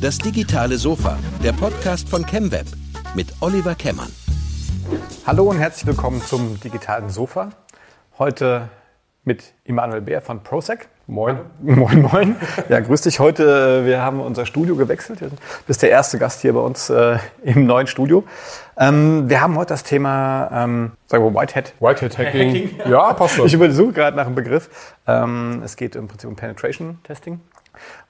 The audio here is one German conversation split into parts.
Das digitale Sofa, der Podcast von ChemWeb mit Oliver Kemmern. Hallo und herzlich willkommen zum digitalen Sofa. Heute mit Immanuel Bär von ProSec. Moin. Moin, moin. Ja, grüß dich. Heute, äh, wir haben unser Studio gewechselt. Du bist der erste Gast hier bei uns äh, im neuen Studio. Ähm, wir haben heute das Thema, ähm, sagen wir Whitehead. Whitehead Hacking. Hacking. Ja, passt schon. Ich übersuche gerade nach einem Begriff. Ähm, es geht im Prinzip um Penetration Testing.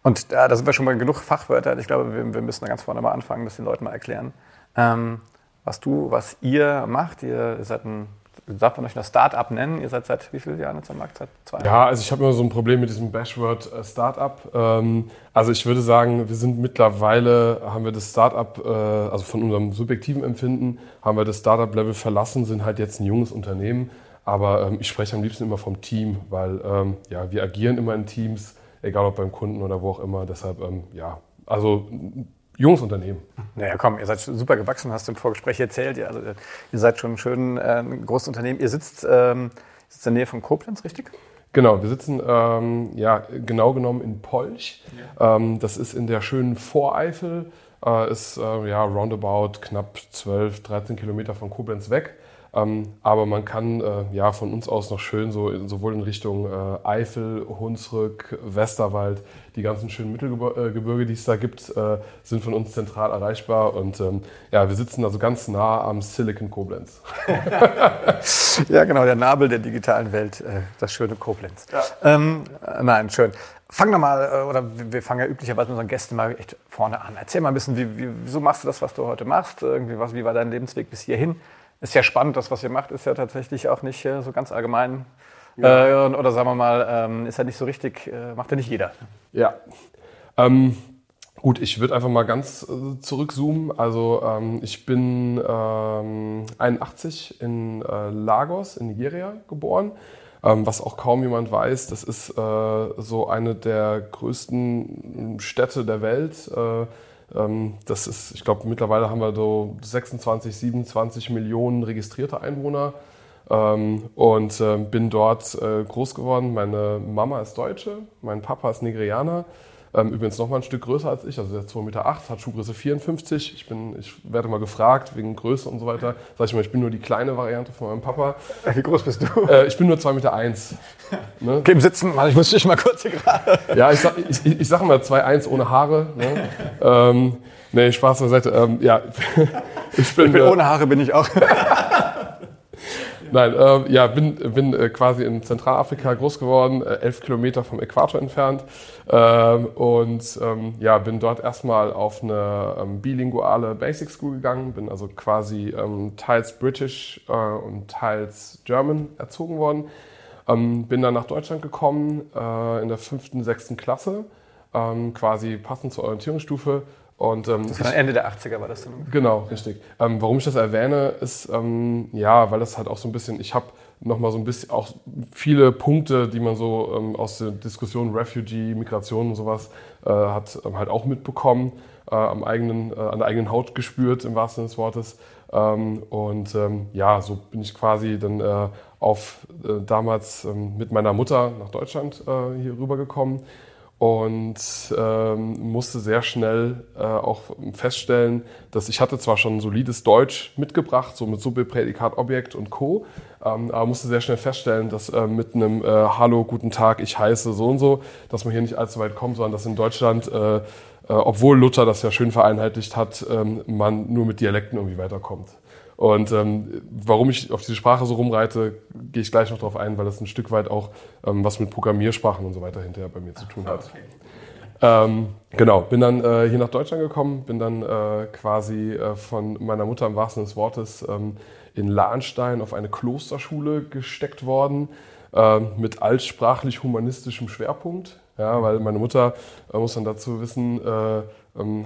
Und äh, da sind wir schon mal genug Fachwörter. Ich glaube, wir, wir müssen da ganz vorne mal anfangen, das den Leuten mal erklären. Ähm, was du, was ihr macht. Ihr seid ein darf man euch das Start-up nennen? Ihr seid seit wie vielen Jahren jetzt am Markt? Seit zwei Jahren? Ja, also ich habe immer so ein Problem mit diesem Bashword äh, Start-up. Ähm, also ich würde sagen, wir sind mittlerweile, haben wir das Start-up, äh, also von unserem subjektiven Empfinden, haben wir das Start-up-Level verlassen, sind halt jetzt ein junges Unternehmen. Aber ähm, ich spreche am liebsten immer vom Team, weil ähm, ja, wir agieren immer in Teams, egal ob beim Kunden oder wo auch immer. Deshalb, ja, also junges Unternehmen. Naja, komm, ihr seid super gewachsen, hast du im Vorgespräch erzählt. Ihr, also, ihr seid schon ein schön äh, großes Unternehmen. Ihr sitzt, ähm, sitzt in der Nähe von Koblenz, richtig? Genau, wir sitzen ähm, ja genau genommen in Polch. Ja. Ähm, das ist in der schönen Voreifel, äh, ist äh, ja roundabout knapp 12, 13 Kilometer von Koblenz weg. Ähm, aber man kann äh, ja von uns aus noch schön so sowohl in Richtung äh, Eifel, Hunsrück, Westerwald, die ganzen schönen Mittelgebirge, die es da gibt, äh, sind von uns zentral erreichbar. Und ähm, ja, wir sitzen also ganz nah am Silicon Koblenz. ja, genau, der Nabel der digitalen Welt, äh, das schöne Koblenz. Ja. Ähm, nein, schön. Fang doch mal, äh, oder wir fangen ja üblicherweise mit unseren Gästen mal echt vorne an. Erzähl mal ein bisschen, wie, wie, wieso machst du das, was du heute machst? Irgendwie was, wie war dein Lebensweg bis hierhin? Ist ja spannend, das, was ihr macht, ist ja tatsächlich auch nicht äh, so ganz allgemein. Ja. Äh, oder sagen wir mal, ähm, ist ja nicht so richtig, äh, macht ja nicht jeder. Ja. Ähm, gut, ich würde einfach mal ganz äh, zurückzoomen. Also ähm, ich bin 81 ähm, in äh, Lagos in Nigeria geboren. Ähm, was auch kaum jemand weiß, das ist äh, so eine der größten Städte der Welt das ist, ich glaube, mittlerweile haben wir so 26, 27 Millionen registrierte Einwohner. Ähm, und äh, bin dort äh, groß geworden. Meine Mama ist Deutsche, mein Papa ist Nigerianer. Ähm, übrigens noch mal ein Stück größer als ich, also der ist 2,8 Meter, acht, hat Schuhgröße 54. Ich, bin, ich werde mal gefragt wegen Größe und so weiter. Sag ich mal, ich bin nur die kleine Variante von meinem Papa. Wie groß bist du? Äh, ich bin nur 2,1 Meter. Eins. Ne? Okay, im Sitzen, ich muss dich mal kurz hier gerade. Ja, ich, sag, ich, ich, ich sage mal 2,1 ohne Haare. Ne? ähm, nee, Spaß beiseite. Ähm, ja, ich bin, ich bin ohne Haare bin ich auch. Nein, äh, ja, bin, bin äh, quasi in Zentralafrika groß geworden, äh, elf Kilometer vom Äquator entfernt. Ähm, und ähm, ja, bin dort erstmal auf eine ähm, bilinguale Basic School gegangen, bin also quasi ähm, teils British äh, und teils German erzogen worden. Ähm, bin dann nach Deutschland gekommen äh, in der fünften, sechsten Klasse, ähm, quasi passend zur Orientierungsstufe und, ähm, das war Ende der 80er war das dann? Genau, richtig. Ähm, warum ich das erwähne, ist, ähm, ja, weil das halt auch so ein bisschen, ich habe nochmal so ein bisschen auch viele Punkte, die man so ähm, aus der Diskussion Refugee, Migration und sowas äh, hat ähm, halt auch mitbekommen, äh, am eigenen, äh, an der eigenen Haut gespürt, im wahrsten Sinne des Wortes. Ähm, und ja, so bin ich quasi dann äh, auf äh, damals mit meiner Mutter nach Deutschland äh, hier rübergekommen und ähm, musste sehr schnell äh, auch feststellen, dass ich hatte zwar schon solides Deutsch mitgebracht, so mit Suppe, Prädikat, Objekt und Co., ähm, aber musste sehr schnell feststellen, dass äh, mit einem äh, Hallo, guten Tag, ich heiße so und so, dass man hier nicht allzu weit kommt, sondern dass in Deutschland, äh, äh, obwohl Luther das ja schön vereinheitlicht hat, ähm, man nur mit Dialekten irgendwie weiterkommt. Und ähm, warum ich auf diese Sprache so rumreite, gehe ich gleich noch darauf ein, weil das ein Stück weit auch ähm, was mit Programmiersprachen und so weiter hinterher bei mir zu tun hat. Okay. Ähm, genau, bin dann äh, hier nach Deutschland gekommen, bin dann äh, quasi äh, von meiner Mutter im wahrsten des Wortes ähm, in Lahnstein auf eine Klosterschule gesteckt worden äh, mit altsprachlich-humanistischem Schwerpunkt. Ja, weil meine Mutter, äh, muss man dazu wissen, äh, ähm,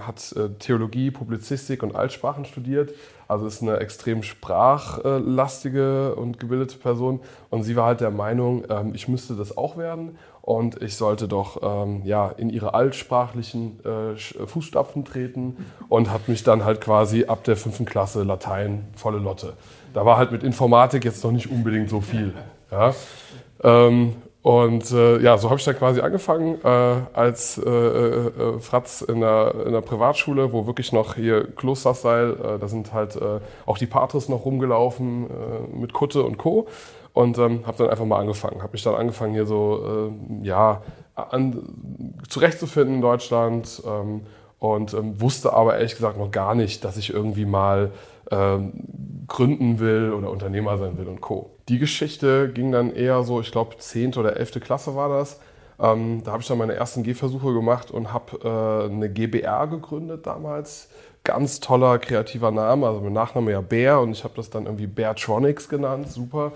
hat äh, Theologie, Publizistik und Altsprachen studiert. Also ist eine extrem sprachlastige und gebildete Person. Und sie war halt der Meinung, ähm, ich müsste das auch werden und ich sollte doch ähm, ja, in ihre altsprachlichen äh, Fußstapfen treten und hat mich dann halt quasi ab der fünften Klasse Latein volle Lotte. Da war halt mit Informatik jetzt noch nicht unbedingt so viel. Ja. Und äh, ja, so habe ich dann quasi angefangen äh, als äh, äh, äh Fratz in der, in der Privatschule, wo wirklich noch hier Klosterstyle, äh, da sind halt äh, auch die Patris noch rumgelaufen äh, mit Kutte und Co. Und ähm, habe dann einfach mal angefangen. Habe mich dann angefangen hier so, äh, ja, an, zurechtzufinden in Deutschland ähm, und ähm, wusste aber ehrlich gesagt noch gar nicht, dass ich irgendwie mal ähm, gründen will oder Unternehmer sein will und Co. Die Geschichte ging dann eher so, ich glaube, 10. oder 11. Klasse war das. Ähm, da habe ich dann meine ersten Gehversuche gemacht und habe äh, eine GBR gegründet damals. Ganz toller, kreativer Name, also mein Nachname ja Bär und ich habe das dann irgendwie Beartronics genannt, super.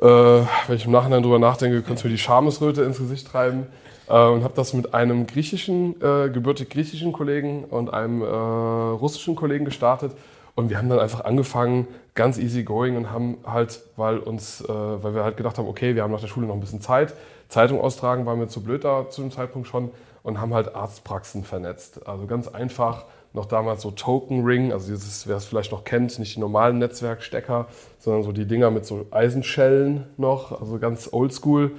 Äh, wenn ich im Nachhinein drüber nachdenke, könnte es mir die Schamesröte ins Gesicht treiben. Äh, und habe das mit einem griechischen, äh, gebürtig griechischen Kollegen und einem äh, russischen Kollegen gestartet und wir haben dann einfach angefangen, ganz easy going und haben halt, weil uns, äh, weil wir halt gedacht haben, okay, wir haben nach der Schule noch ein bisschen Zeit. Zeitung austragen war mir zu blöd da zu dem Zeitpunkt schon und haben halt Arztpraxen vernetzt. Also ganz einfach, noch damals so Token Ring, also dieses, wer es vielleicht noch kennt, nicht die normalen Netzwerkstecker, sondern so die Dinger mit so Eisenschellen noch, also ganz oldschool.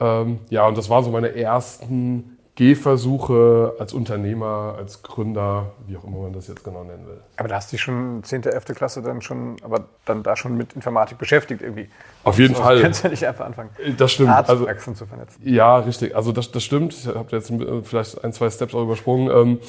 Ähm, ja, und das waren so meine ersten Gehversuche als Unternehmer, als Gründer, wie auch immer man das jetzt genau nennen will. Aber da hast du dich schon 10., 11. Klasse dann schon, aber dann da schon mit Informatik beschäftigt irgendwie. Auf jeden so, Fall. Kannst du ja nicht einfach anfangen, das stimmt. also, zu vernetzen. Ja, richtig. Also das, das stimmt. Ich habe jetzt vielleicht ein, zwei Steps auch übersprungen.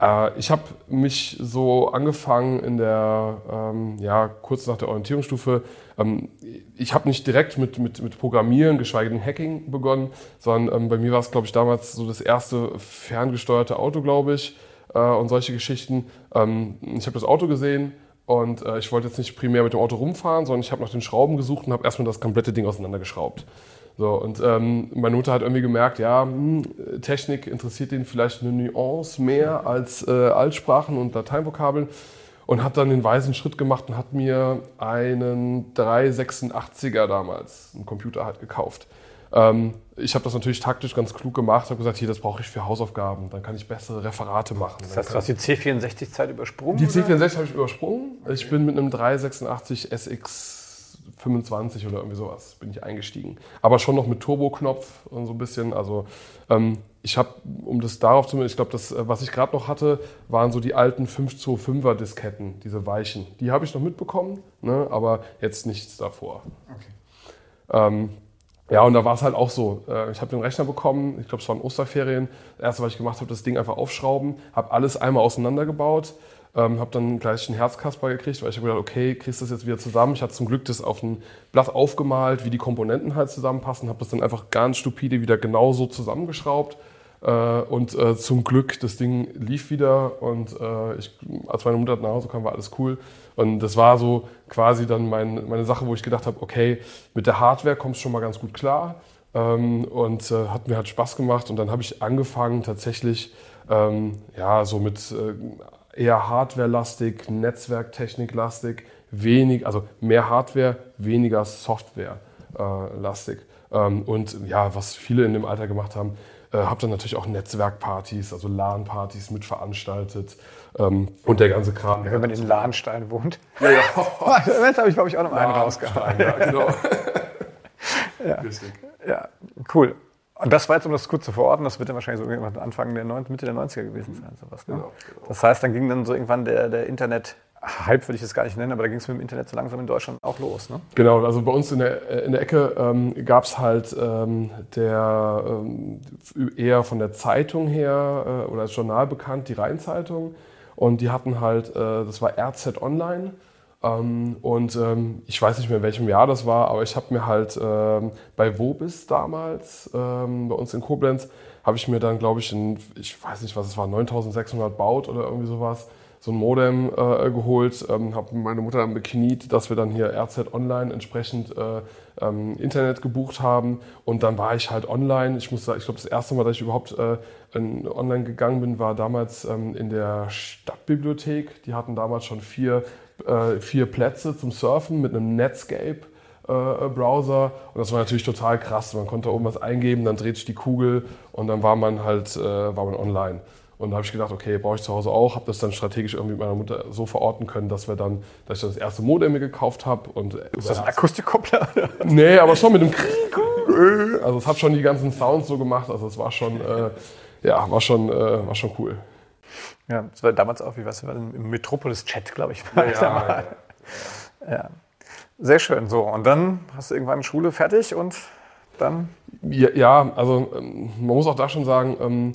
Äh, ich habe mich so angefangen in der, ähm, ja, kurz nach der Orientierungsstufe, ähm, ich habe nicht direkt mit, mit, mit Programmieren, geschweige denn Hacking begonnen, sondern ähm, bei mir war es, glaube ich, damals so das erste ferngesteuerte Auto, glaube ich, äh, und solche Geschichten. Ähm, ich habe das Auto gesehen und äh, ich wollte jetzt nicht primär mit dem Auto rumfahren, sondern ich habe nach den Schrauben gesucht und habe erstmal das komplette Ding auseinandergeschraubt. So, und ähm, meine Mutter hat irgendwie gemerkt, ja, hm, Technik interessiert ihn vielleicht eine Nuance mehr als äh, Altsprachen und Lateinvokabeln und hat dann den weisen Schritt gemacht und hat mir einen 386er damals, einen Computer halt gekauft. Ähm, ich habe das natürlich taktisch ganz klug gemacht, habe gesagt, hier, das brauche ich für Hausaufgaben, dann kann ich bessere Referate machen. Das heißt, du hast die C64-Zeit übersprungen? Die C64 habe ich übersprungen. Okay. Ich bin mit einem 386 SX 25 oder irgendwie sowas bin ich eingestiegen. Aber schon noch mit Turboknopf und so ein bisschen. Also ähm, ich habe, um das darauf zu, ich glaube, das, äh, was ich gerade noch hatte, waren so die alten 525er Disketten, diese weichen. Die habe ich noch mitbekommen, ne, aber jetzt nichts davor. Okay. Ähm, ja, und da war es halt auch so. Äh, ich habe den Rechner bekommen, ich glaube, es waren Osterferien. Das erste, was ich gemacht habe, das Ding einfach aufschrauben, habe alles einmal auseinandergebaut ähm, habe dann gleich einen Herzkasper gekriegt, weil ich habe gedacht, okay, kriegst du das jetzt wieder zusammen. Ich hatte zum Glück das auf ein Blatt aufgemalt, wie die Komponenten halt zusammenpassen, habe das dann einfach ganz stupide wieder genauso zusammengeschraubt. Äh, und äh, zum Glück, das Ding lief wieder und äh, ich, als meine Mutter nach Hause kam, war alles cool. Und das war so quasi dann mein, meine Sache, wo ich gedacht habe, okay, mit der Hardware kommst du schon mal ganz gut klar. Ähm, und äh, hat mir halt Spaß gemacht. Und dann habe ich angefangen tatsächlich ähm, ja, so mit äh, eher Hardware-lastig, Netzwerktechnik-lastig, wenig, also mehr Hardware, weniger Software-lastig. Ähm, und ja, was viele in dem Alter gemacht haben, äh, habe dann natürlich auch Netzwerkpartys, also LAN-Partys mitveranstaltet ähm, und der ganze Kram. Ja, wenn man in Lahnstein wohnt. Ja, ja. Moment habe ich, glaube ich, auch noch einen rausgehauen. Ja, genau. ja. ja, cool. Und das war jetzt, um das kurz zu verorten, das wird dann wahrscheinlich so Anfang der 90, Mitte der 90er gewesen sein. Sowas, ne? genau, genau. Das heißt, dann ging dann so irgendwann der, der Internet, Hype würde ich das gar nicht nennen, aber da ging es mit dem Internet so langsam in Deutschland auch los. Ne? Genau, also bei uns in der, in der Ecke ähm, gab es halt ähm, der ähm, eher von der Zeitung her äh, oder als Journal bekannt, die Rheinzeitung. Und die hatten halt, äh, das war RZ Online. Ähm, und ähm, ich weiß nicht mehr, in welchem Jahr das war, aber ich habe mir halt ähm, bei Wobis damals, ähm, bei uns in Koblenz, habe ich mir dann, glaube ich, in, ich weiß nicht, was es war, 9600 baut oder irgendwie sowas, so ein Modem äh, geholt, ähm, habe meine Mutter dann bekniet, dass wir dann hier RZ Online entsprechend äh, ähm, Internet gebucht haben und dann war ich halt online. Ich muss sagen, ich glaube, das erste Mal, dass ich überhaupt äh, online gegangen bin, war damals ähm, in der Stadtbibliothek. Die hatten damals schon vier äh, vier Plätze zum Surfen mit einem Netscape-Browser. Äh, und das war natürlich total krass. Man konnte oben was eingeben, dann dreht sich die Kugel und dann war man halt äh, war man online. Und da habe ich gedacht, okay, brauche ich zu Hause auch. Habe das dann strategisch irgendwie mit meiner Mutter so verorten können, dass wir dann, dass ich das erste Modem mir gekauft habe. Ist das ein Akustikkoppler? nee, aber schon mit dem äh, also es hat schon die ganzen Sounds so gemacht, also es war schon, äh, ja, war schon, äh, war schon cool. Ja, das war damals auch, wie was, im Metropolis-Chat, glaube ich, war ja, ja, ja. ja. Sehr schön. So, und dann hast du irgendwann Schule fertig und dann? Ja, also ähm, man muss auch da schon sagen, ähm,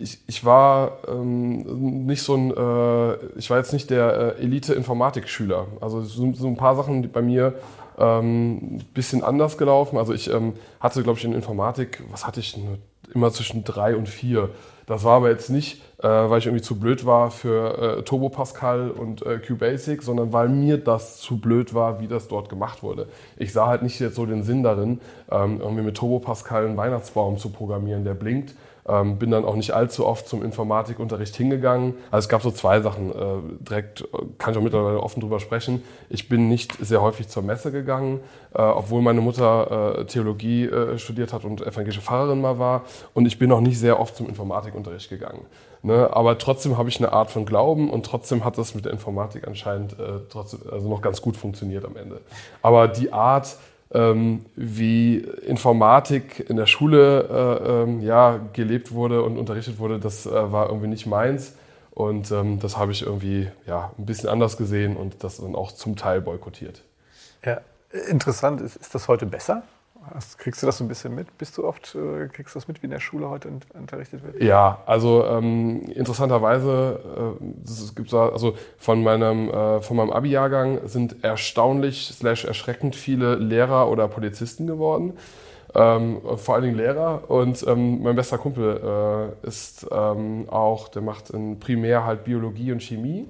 ich, ich war ähm, nicht so ein, äh, ich war jetzt nicht der äh, Elite-Informatik-Schüler. Also so, ein paar Sachen bei mir ein bisschen anders gelaufen. Also ich hatte, glaube ich, in Informatik, was hatte ich, immer zwischen drei und vier. Das war aber jetzt nicht, äh, weil ich irgendwie zu blöd war für äh, Turbo Pascal und äh, QBasic, sondern weil mir das zu blöd war, wie das dort gemacht wurde. Ich sah halt nicht jetzt so den Sinn darin, ähm, irgendwie mit Turbo Pascal einen Weihnachtsbaum zu programmieren, der blinkt ähm, bin dann auch nicht allzu oft zum Informatikunterricht hingegangen. Also es gab so zwei Sachen. Äh, direkt äh, kann ich auch mittlerweile offen drüber sprechen. Ich bin nicht sehr häufig zur Messe gegangen, äh, obwohl meine Mutter äh, Theologie äh, studiert hat und evangelische Pfarrerin mal war. Und ich bin auch nicht sehr oft zum Informatikunterricht gegangen. Ne? Aber trotzdem habe ich eine Art von Glauben und trotzdem hat das mit der Informatik anscheinend äh, trotzdem, also noch ganz gut funktioniert am Ende. Aber die Art, ähm, wie Informatik in der Schule äh, ähm, ja, gelebt wurde und unterrichtet wurde, das äh, war irgendwie nicht meins. Und ähm, das habe ich irgendwie ja, ein bisschen anders gesehen und das dann auch zum Teil boykottiert. Ja, interessant. Ist, ist das heute besser? Hast, kriegst du das so ein bisschen mit? Bist du oft, äh, kriegst du das mit, wie in der Schule heute unterrichtet wird? Ja, also ähm, interessanterweise, äh, es gibt also von meinem, äh, meinem Abi-Jahrgang sind erstaunlich slash erschreckend viele Lehrer oder Polizisten geworden. Ähm, vor allen Dingen Lehrer. Und ähm, mein bester Kumpel äh, ist ähm, auch, der macht in primär halt Biologie und Chemie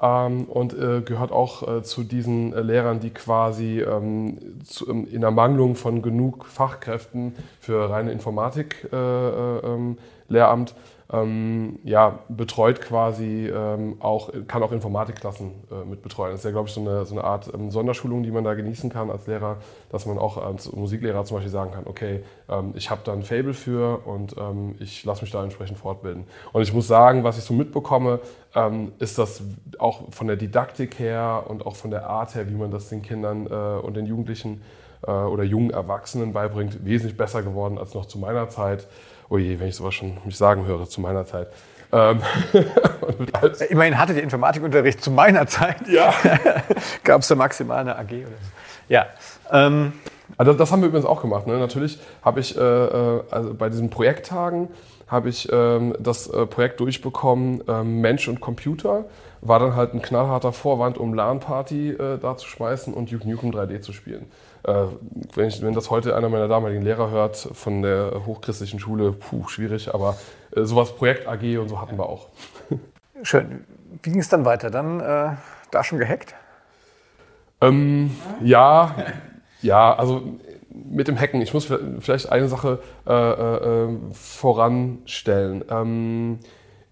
ähm, und äh, gehört auch äh, zu diesen äh, Lehrern, die quasi ähm, zu, ähm, in Ermangelung von genug Fachkräften für reine Informatik äh, äh, ähm, Lehramt ähm, ja, betreut quasi ähm, auch, kann auch Informatikklassen äh, mit betreuen. Das ist ja, glaube ich, so eine, so eine Art ähm, Sonderschulung, die man da genießen kann als Lehrer, dass man auch als Musiklehrer zum Beispiel sagen kann, okay, ähm, ich habe da ein Fable für und ähm, ich lasse mich da entsprechend fortbilden. Und ich muss sagen, was ich so mitbekomme, ähm, ist das auch von der Didaktik her und auch von der Art her, wie man das den Kindern äh, und den Jugendlichen äh, oder jungen Erwachsenen beibringt, wesentlich besser geworden als noch zu meiner Zeit oh je, wenn ich sowas schon mich sagen höre zu meiner Zeit. Ähm, Immerhin hattet ihr Informatikunterricht zu meiner Zeit. Ja. Gab es da maximal eine AG oder so? Ja. Ähm. Also das haben wir übrigens auch gemacht. Ne? Natürlich habe ich äh, äh, also bei diesen Projekttagen habe ich ähm, das äh, Projekt durchbekommen, ähm, Mensch und Computer. War dann halt ein knallharter Vorwand, um LAN-Party äh, da zu schmeißen und Duke Nukem 3D zu spielen. Äh, wenn, ich, wenn das heute einer meiner damaligen Lehrer hört von der hochchristlichen Schule, puh, schwierig, aber äh, sowas Projekt AG und so hatten wir auch. Schön. Wie ging es dann weiter? Dann äh, da schon gehackt? Ähm, ja, ja, also mit dem Hacken, ich muss vielleicht eine Sache äh, äh, äh, voranstellen. Ähm,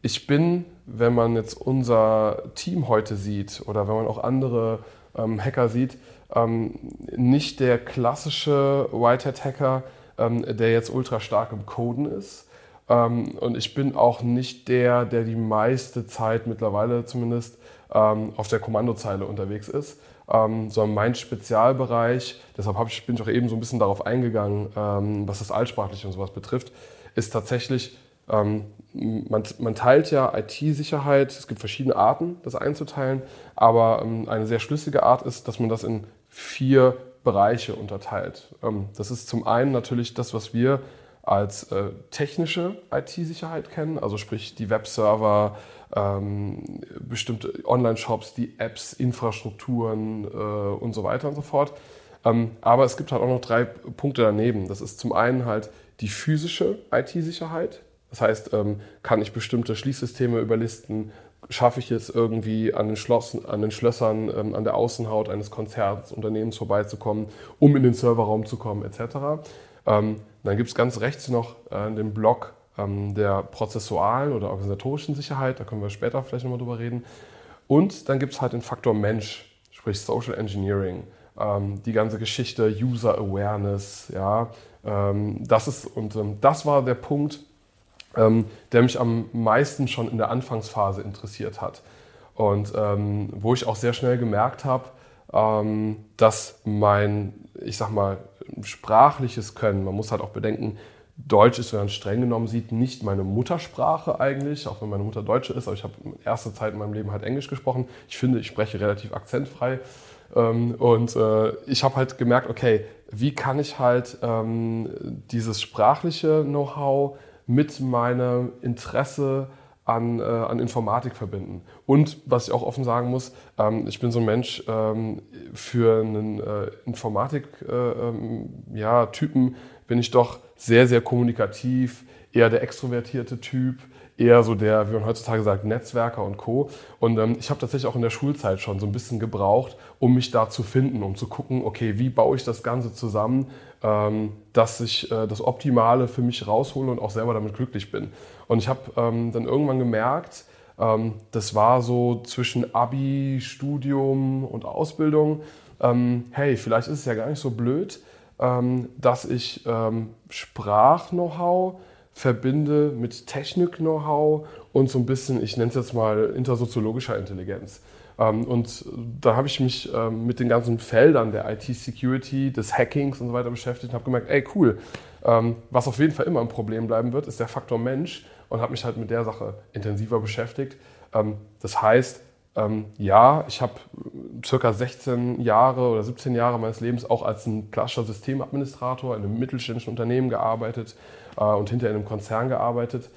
ich bin, wenn man jetzt unser Team heute sieht oder wenn man auch andere ähm, Hacker sieht, ähm, nicht der klassische Whitehead-Hacker, ähm, der jetzt ultra stark im Coden ist. Ähm, und ich bin auch nicht der, der die meiste Zeit mittlerweile zumindest ähm, auf der Kommandozeile unterwegs ist, ähm, sondern mein Spezialbereich, deshalb ich, bin ich auch eben so ein bisschen darauf eingegangen, ähm, was das Altsprachliche und sowas betrifft, ist tatsächlich ähm, man, man, teilt ja IT-Sicherheit, es gibt verschiedene Arten, das einzuteilen, aber ähm, eine sehr schlüssige Art ist, dass man das in vier Bereiche unterteilt. Ähm, das ist zum einen natürlich das, was wir als äh, technische IT-Sicherheit kennen, also sprich die Webserver, ähm, bestimmte Online-Shops, die Apps, Infrastrukturen äh, und so weiter und so fort. Ähm, aber es gibt halt auch noch drei Punkte daneben. Das ist zum einen halt die physische IT-Sicherheit, das heißt, ähm, kann ich bestimmte Schließsysteme überlisten? Schaffe ich es irgendwie an den, Schloss, an den Schlössern, ähm, an der Außenhaut eines Konzertunternehmens vorbeizukommen, um in den Serverraum zu kommen, etc. Ähm, dann gibt es ganz rechts noch äh, den Block der prozessualen oder organisatorischen Sicherheit, da können wir später vielleicht nochmal drüber reden. Und dann gibt es halt den Faktor Mensch, sprich Social Engineering, die ganze Geschichte, User Awareness, ja, das ist, und das war der Punkt, ähm, der mich am meisten schon in der Anfangsphase interessiert hat. Und ähm, wo ich auch sehr schnell gemerkt habe, ähm, dass mein, ich sag mal, sprachliches Können. Man muss halt auch bedenken, Deutsch ist, wenn man streng genommen sieht, nicht meine Muttersprache eigentlich, auch wenn meine Mutter Deutsche ist, aber ich habe erste Zeit in meinem Leben halt Englisch gesprochen. Ich finde, ich spreche relativ akzentfrei. Ähm, und äh, ich habe halt gemerkt, okay, wie kann ich halt ähm, dieses sprachliche Know-how mit meinem Interesse an, äh, an Informatik verbinden. Und was ich auch offen sagen muss, ähm, ich bin so ein Mensch ähm, für einen äh, Informatik-Typen, äh, ähm, ja, bin ich doch sehr, sehr kommunikativ, eher der extrovertierte Typ, eher so der, wie man heutzutage sagt, Netzwerker und Co. Und ähm, ich habe tatsächlich auch in der Schulzeit schon so ein bisschen gebraucht, um mich da zu finden, um zu gucken, okay, wie baue ich das Ganze zusammen, dass ich äh, das Optimale für mich raushole und auch selber damit glücklich bin. Und ich habe ähm, dann irgendwann gemerkt, ähm, das war so zwischen Abi, Studium und Ausbildung, ähm, hey, vielleicht ist es ja gar nicht so blöd, ähm, dass ich ähm, Sprach-Know-how verbinde mit Technik-Know-how und so ein bisschen, ich nenne es jetzt mal intersoziologischer Intelligenz. Ähm, und da habe ich mich ähm, mit den ganzen Feldern der IT-Security, des Hackings und so weiter beschäftigt und habe gemerkt, ey cool, ähm, was auf jeden Fall immer ein Problem bleiben wird, ist der Faktor Mensch und habe mich halt mit der Sache intensiver beschäftigt. Das heißt, ja, ich habe circa 16 Jahre oder 17 Jahre meines Lebens auch als ein klassischer Systemadministrator in einem mittelständischen Unternehmen gearbeitet äh, und hinterher in einem Konzern gearbeitet.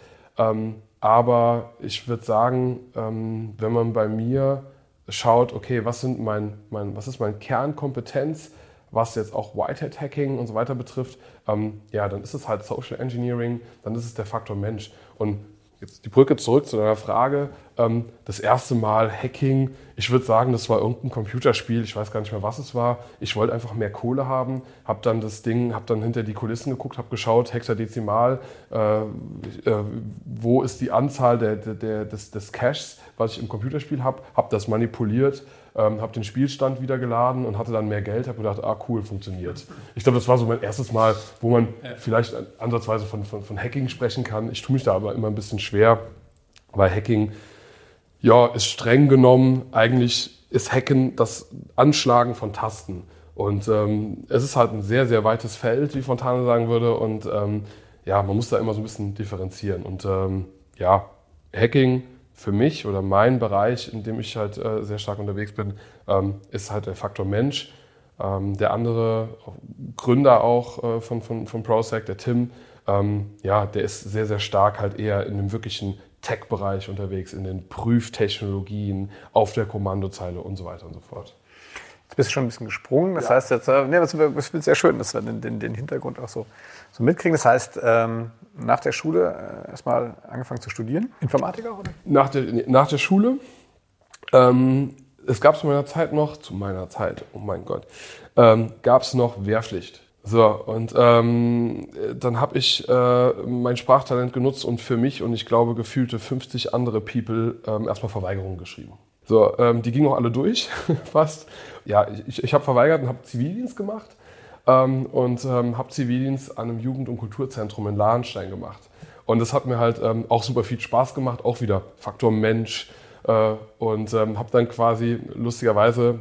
Aber ich würde sagen, wenn man bei mir schaut, okay, was, sind mein, mein, was ist meine Kernkompetenz, was jetzt auch Whitehead-Hacking und so weiter betrifft, ähm, ja, dann ist es halt Social Engineering, dann ist es der Faktor Mensch. Und Jetzt die Brücke zurück zu deiner Frage. Ähm, das erste Mal Hacking, ich würde sagen, das war irgendein Computerspiel, ich weiß gar nicht mehr, was es war. Ich wollte einfach mehr Kohle haben, habe dann das Ding, habe dann hinter die Kulissen geguckt, habe geschaut, hexadezimal, äh, äh, wo ist die Anzahl der, der, der, des, des Caches, was ich im Computerspiel habe, habe das manipuliert ähm, habe den Spielstand wieder geladen und hatte dann mehr Geld, habe gedacht, ah cool, funktioniert. Ich glaube, das war so mein erstes Mal, wo man ja. vielleicht ansatzweise von, von, von Hacking sprechen kann. Ich tue mich da aber immer ein bisschen schwer, weil Hacking, ja, ist streng genommen, eigentlich ist Hacken das Anschlagen von Tasten. Und ähm, es ist halt ein sehr, sehr weites Feld, wie Fontane sagen würde. Und ähm, ja, man muss da immer so ein bisschen differenzieren. Und ähm, ja, Hacking für mich oder mein Bereich, in dem ich halt äh, sehr stark unterwegs bin, ähm, ist halt der Faktor Mensch. Ähm, der andere Gründer auch äh, von, von, von ProSec, der Tim, ähm, ja, der ist sehr, sehr stark halt eher in dem wirklichen Tech-Bereich unterwegs, in den Prüftechnologien, auf der Kommandozeile und so weiter und so fort. Jetzt bist du schon ein bisschen gesprungen. Das ja. heißt jetzt, nee, das ist sehr schön, dass wir den, den, den Hintergrund auch so, so mitkriegen. Das heißt, ähm, nach der Schule äh, erstmal angefangen zu studieren? Informatiker oder? Nach der, nach der Schule. Ähm, es gab zu meiner Zeit noch, zu meiner Zeit, oh mein Gott, ähm, gab es noch Wehrpflicht. So, und ähm, dann habe ich äh, mein Sprachtalent genutzt und für mich und ich glaube gefühlte 50 andere People ähm, erstmal Verweigerungen geschrieben. So, ähm, die gingen auch alle durch, fast. Ja, ich, ich habe verweigert und habe Zivildienst gemacht ähm, und ähm, habe Zivildienst an einem Jugend- und Kulturzentrum in Lahnstein gemacht. Und das hat mir halt ähm, auch super viel Spaß gemacht, auch wieder Faktor Mensch. Äh, und ähm, habe dann quasi lustigerweise,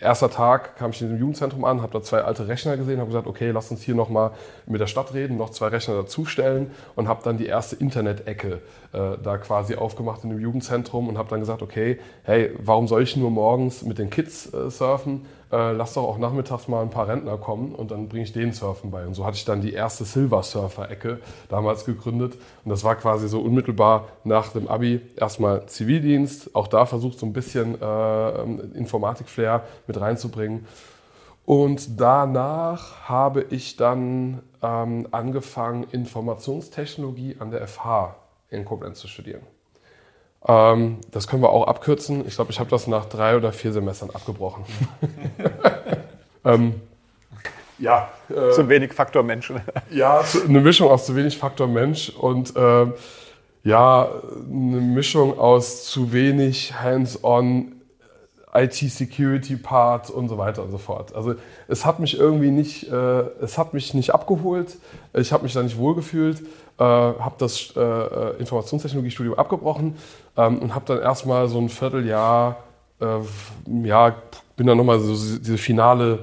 äh, erster Tag kam ich in diesem Jugendzentrum an, habe da zwei alte Rechner gesehen, habe gesagt, okay, lass uns hier nochmal mit der Stadt reden, noch zwei Rechner dazustellen und habe dann die erste Internet-Ecke äh, da quasi aufgemacht in dem Jugendzentrum und habe dann gesagt, okay, hey, warum soll ich nur morgens mit den Kids äh, surfen? Äh, lass doch auch nachmittags mal ein paar Rentner kommen und dann bringe ich denen Surfen bei. Und so hatte ich dann die erste Silver Surfer-Ecke damals gegründet. Und das war quasi so unmittelbar nach dem Abi erstmal Zivildienst. Auch da versucht so ein bisschen äh, Informatik-Flair mit reinzubringen. Und danach habe ich dann ähm, angefangen, Informationstechnologie an der FH in Koblenz zu studieren. Ähm, das können wir auch abkürzen. Ich glaube, ich habe das nach drei oder vier Semestern abgebrochen. ähm, ja. Äh, zu wenig Faktor Mensch. ja, zu, eine Mischung aus zu wenig Faktor Mensch und äh, ja, eine Mischung aus zu wenig Hands-on IT-Security-Part und so weiter und so fort. Also es hat mich irgendwie nicht, äh, es hat mich nicht abgeholt. Ich habe mich da nicht wohlgefühlt äh, habe das äh, äh, Informationstechnologiestudium abgebrochen ähm, und habe dann erstmal so ein Vierteljahr, äh, ja, bin dann nochmal so diese finale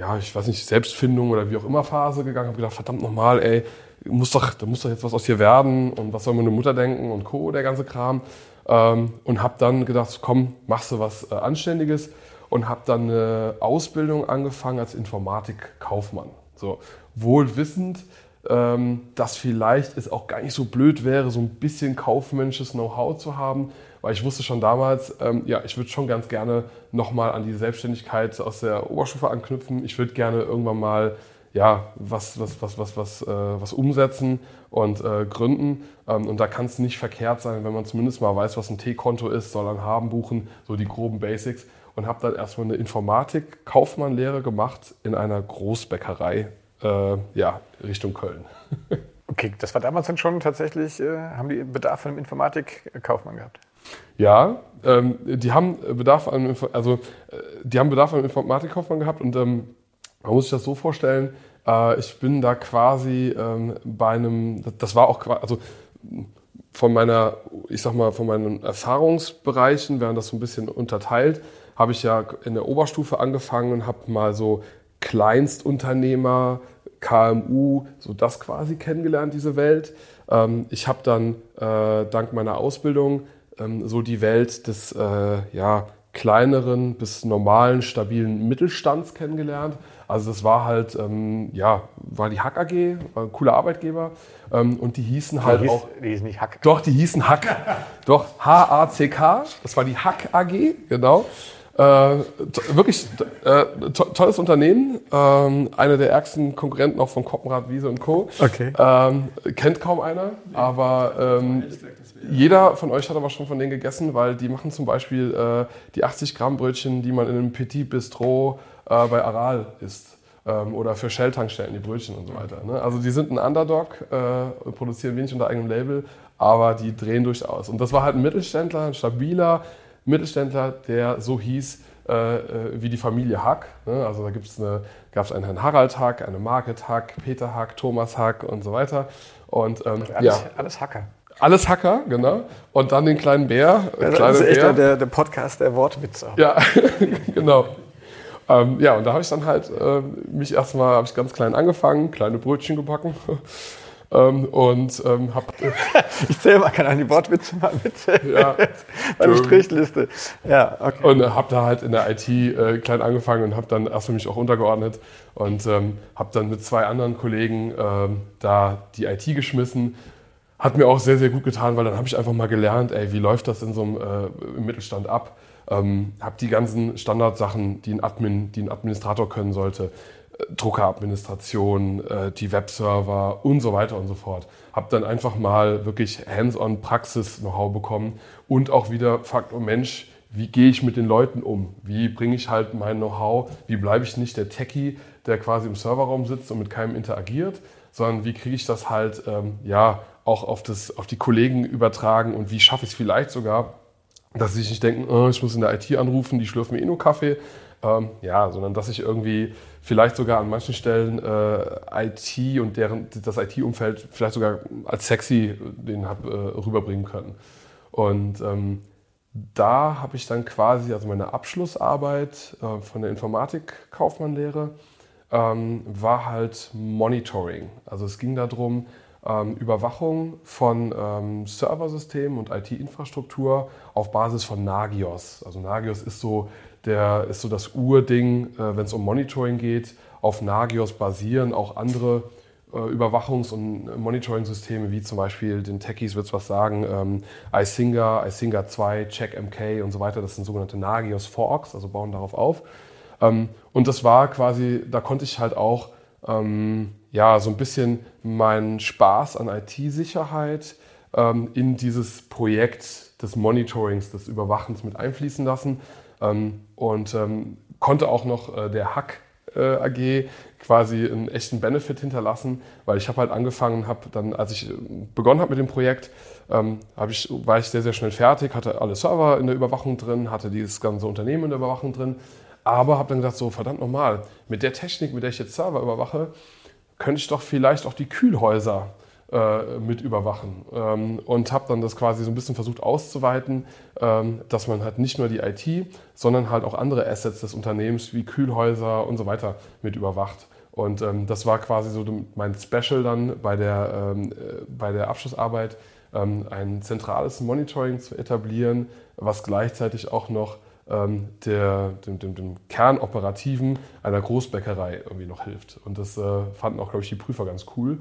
ja, ich weiß nicht, Selbstfindung oder wie auch immer Phase gegangen, habe gedacht, verdammt nochmal, ey, muss doch, da muss doch jetzt was aus dir werden und was soll meine Mutter denken und Co., der ganze Kram. Ähm, und habe dann gedacht, komm, machst du was äh, Anständiges und habe dann eine Ausbildung angefangen als Informatikkaufmann. So, wohl wissend, ähm, dass vielleicht es auch gar nicht so blöd wäre, so ein bisschen kaufmännisches Know-how zu haben, weil ich wusste schon damals, ähm, ja, ich würde schon ganz gerne nochmal an die Selbstständigkeit aus der Oberstufe anknüpfen. Ich würde gerne irgendwann mal ja, was, was, was, was, was, äh, was umsetzen und äh, gründen. Ähm, und da kann es nicht verkehrt sein, wenn man zumindest mal weiß, was ein T-Konto ist, soll dann haben, buchen, so die groben Basics. Und habe dann erstmal eine Informatik-Kaufmann-Lehre gemacht in einer Großbäckerei, äh, ja, Richtung Köln. okay, das war damals dann schon tatsächlich, äh, haben die Bedarf an einem Informatik-Kaufmann gehabt? Ja, ähm, die haben Bedarf an, also äh, die haben Bedarf an einem Informatikkaufmann gehabt und ähm, man muss sich das so vorstellen, äh, ich bin da quasi ähm, bei einem, das war auch quasi, also von meiner, ich sag mal, von meinen Erfahrungsbereichen, während das so ein bisschen unterteilt, habe ich ja in der Oberstufe angefangen und habe mal so Kleinstunternehmer, KMU, so das quasi kennengelernt, diese Welt. Ähm, ich habe dann äh, dank meiner Ausbildung ähm, so die Welt des äh, ja, kleineren bis normalen, stabilen Mittelstands kennengelernt. Also das war halt, ähm, ja, war die Hack AG, war ein cooler Arbeitgeber. Ähm, und die hießen halt hieß, auch. Die hießen nicht Hack. Doch, die hießen Hack. doch, H-A-C-K. Das war die Hack AG, genau. Äh, wirklich äh, to tolles Unternehmen. Ähm, einer der ärgsten Konkurrenten auch von Koppenrad, Wiese und Co. Okay. Ähm, kennt kaum einer, aber ähm, jeder von euch hat aber schon von denen gegessen, weil die machen zum Beispiel äh, die 80 Gramm Brötchen, die man in einem Petit Bistro äh, bei Aral isst. Ähm, oder für Shell-Tankstellen, die Brötchen und so weiter. Ne? Also die sind ein Underdog, äh, produzieren wenig unter eigenem Label, aber die drehen durchaus. Und das war halt ein Mittelständler, ein stabiler Mittelständler, der so hieß äh, äh wie die Familie Hack. Ne? Also da gab es einen Herrn Harald Hack, eine Margit Hack, Peter Hack, Thomas Hack und so weiter. Und, ähm, alles, ja. alles Hacker. Alles Hacker, genau. Und dann den kleinen Bär. Ja, das ist echt Bär. Der, der Podcast der Wortwitze. Ja, genau. Ähm, ja, und da habe ich dann halt äh, mich erstmal, habe ich ganz klein angefangen, kleine Brötchen gebacken. Ähm, und ähm, habe. ich zähle mal, keine die Wortwitze mal mit. Ja. Meine Strichliste. Ja, okay. Und äh, habe da halt in der IT äh, klein angefangen und habe dann erstmal mich auch untergeordnet und ähm, habe dann mit zwei anderen Kollegen ähm, da die IT geschmissen. Hat mir auch sehr, sehr gut getan, weil dann habe ich einfach mal gelernt, ey, wie läuft das in so einem äh, Mittelstand ab? Ähm, habe die ganzen Standardsachen, die ein Admin, die ein Administrator können sollte, Druckeradministration, äh, die Webserver und so weiter und so fort. Habe dann einfach mal wirklich hands-on Praxis-Know-how bekommen und auch wieder Faktor Mensch, wie gehe ich mit den Leuten um? Wie bringe ich halt mein Know-how? Wie bleibe ich nicht der Techie, der quasi im Serverraum sitzt und mit keinem interagiert, sondern wie kriege ich das halt ähm, ja auch auf, das, auf die Kollegen übertragen und wie schaffe ich es vielleicht sogar, dass sie sich nicht denken, oh, ich muss in der IT anrufen, die schlürfen mir eh nur Kaffee. Ähm, ja, sondern dass ich irgendwie vielleicht sogar an manchen Stellen äh, IT und deren, das IT-Umfeld vielleicht sogar als sexy den hab, äh, rüberbringen können. Und ähm, da habe ich dann quasi, also meine Abschlussarbeit äh, von der Informatik-Kaufmann-Lehre ähm, war halt Monitoring. Also es ging darum, ähm, Überwachung von ähm, Serversystemen und IT-Infrastruktur auf Basis von Nagios. Also Nagios ist so, der, ist so das Urding, äh, wenn es um Monitoring geht. Auf Nagios basieren auch andere äh, Überwachungs- und Monitoring-Systeme, wie zum Beispiel den Techies wird es was sagen, ähm, iSinger, iSinger 2, CheckMK und so weiter. Das sind sogenannte Nagios Forks, also bauen darauf auf. Ähm, und das war quasi, da konnte ich halt auch ähm, ja, so ein bisschen meinen Spaß an IT-Sicherheit ähm, in dieses Projekt des Monitorings, des Überwachens mit einfließen lassen ähm, und ähm, konnte auch noch äh, der Hack äh, AG quasi einen echten Benefit hinterlassen, weil ich habe halt angefangen, habe dann, als ich äh, begonnen habe mit dem Projekt, ähm, ich, war ich sehr, sehr schnell fertig, hatte alle Server in der Überwachung drin, hatte dieses ganze Unternehmen in der Überwachung drin, aber habe dann gesagt, so verdammt nochmal, mit der Technik, mit der ich jetzt Server überwache, könnte ich doch vielleicht auch die Kühlhäuser äh, mit überwachen. Ähm, und habe dann das quasi so ein bisschen versucht auszuweiten, ähm, dass man halt nicht nur die IT, sondern halt auch andere Assets des Unternehmens wie Kühlhäuser und so weiter mit überwacht. Und ähm, das war quasi so mein Special dann bei der, ähm, äh, bei der Abschlussarbeit, ähm, ein zentrales Monitoring zu etablieren, was gleichzeitig auch noch ähm, der, dem, dem, dem, Kernoperativen einer Großbäckerei irgendwie noch hilft. Und das äh, fanden auch, glaube ich, die Prüfer ganz cool.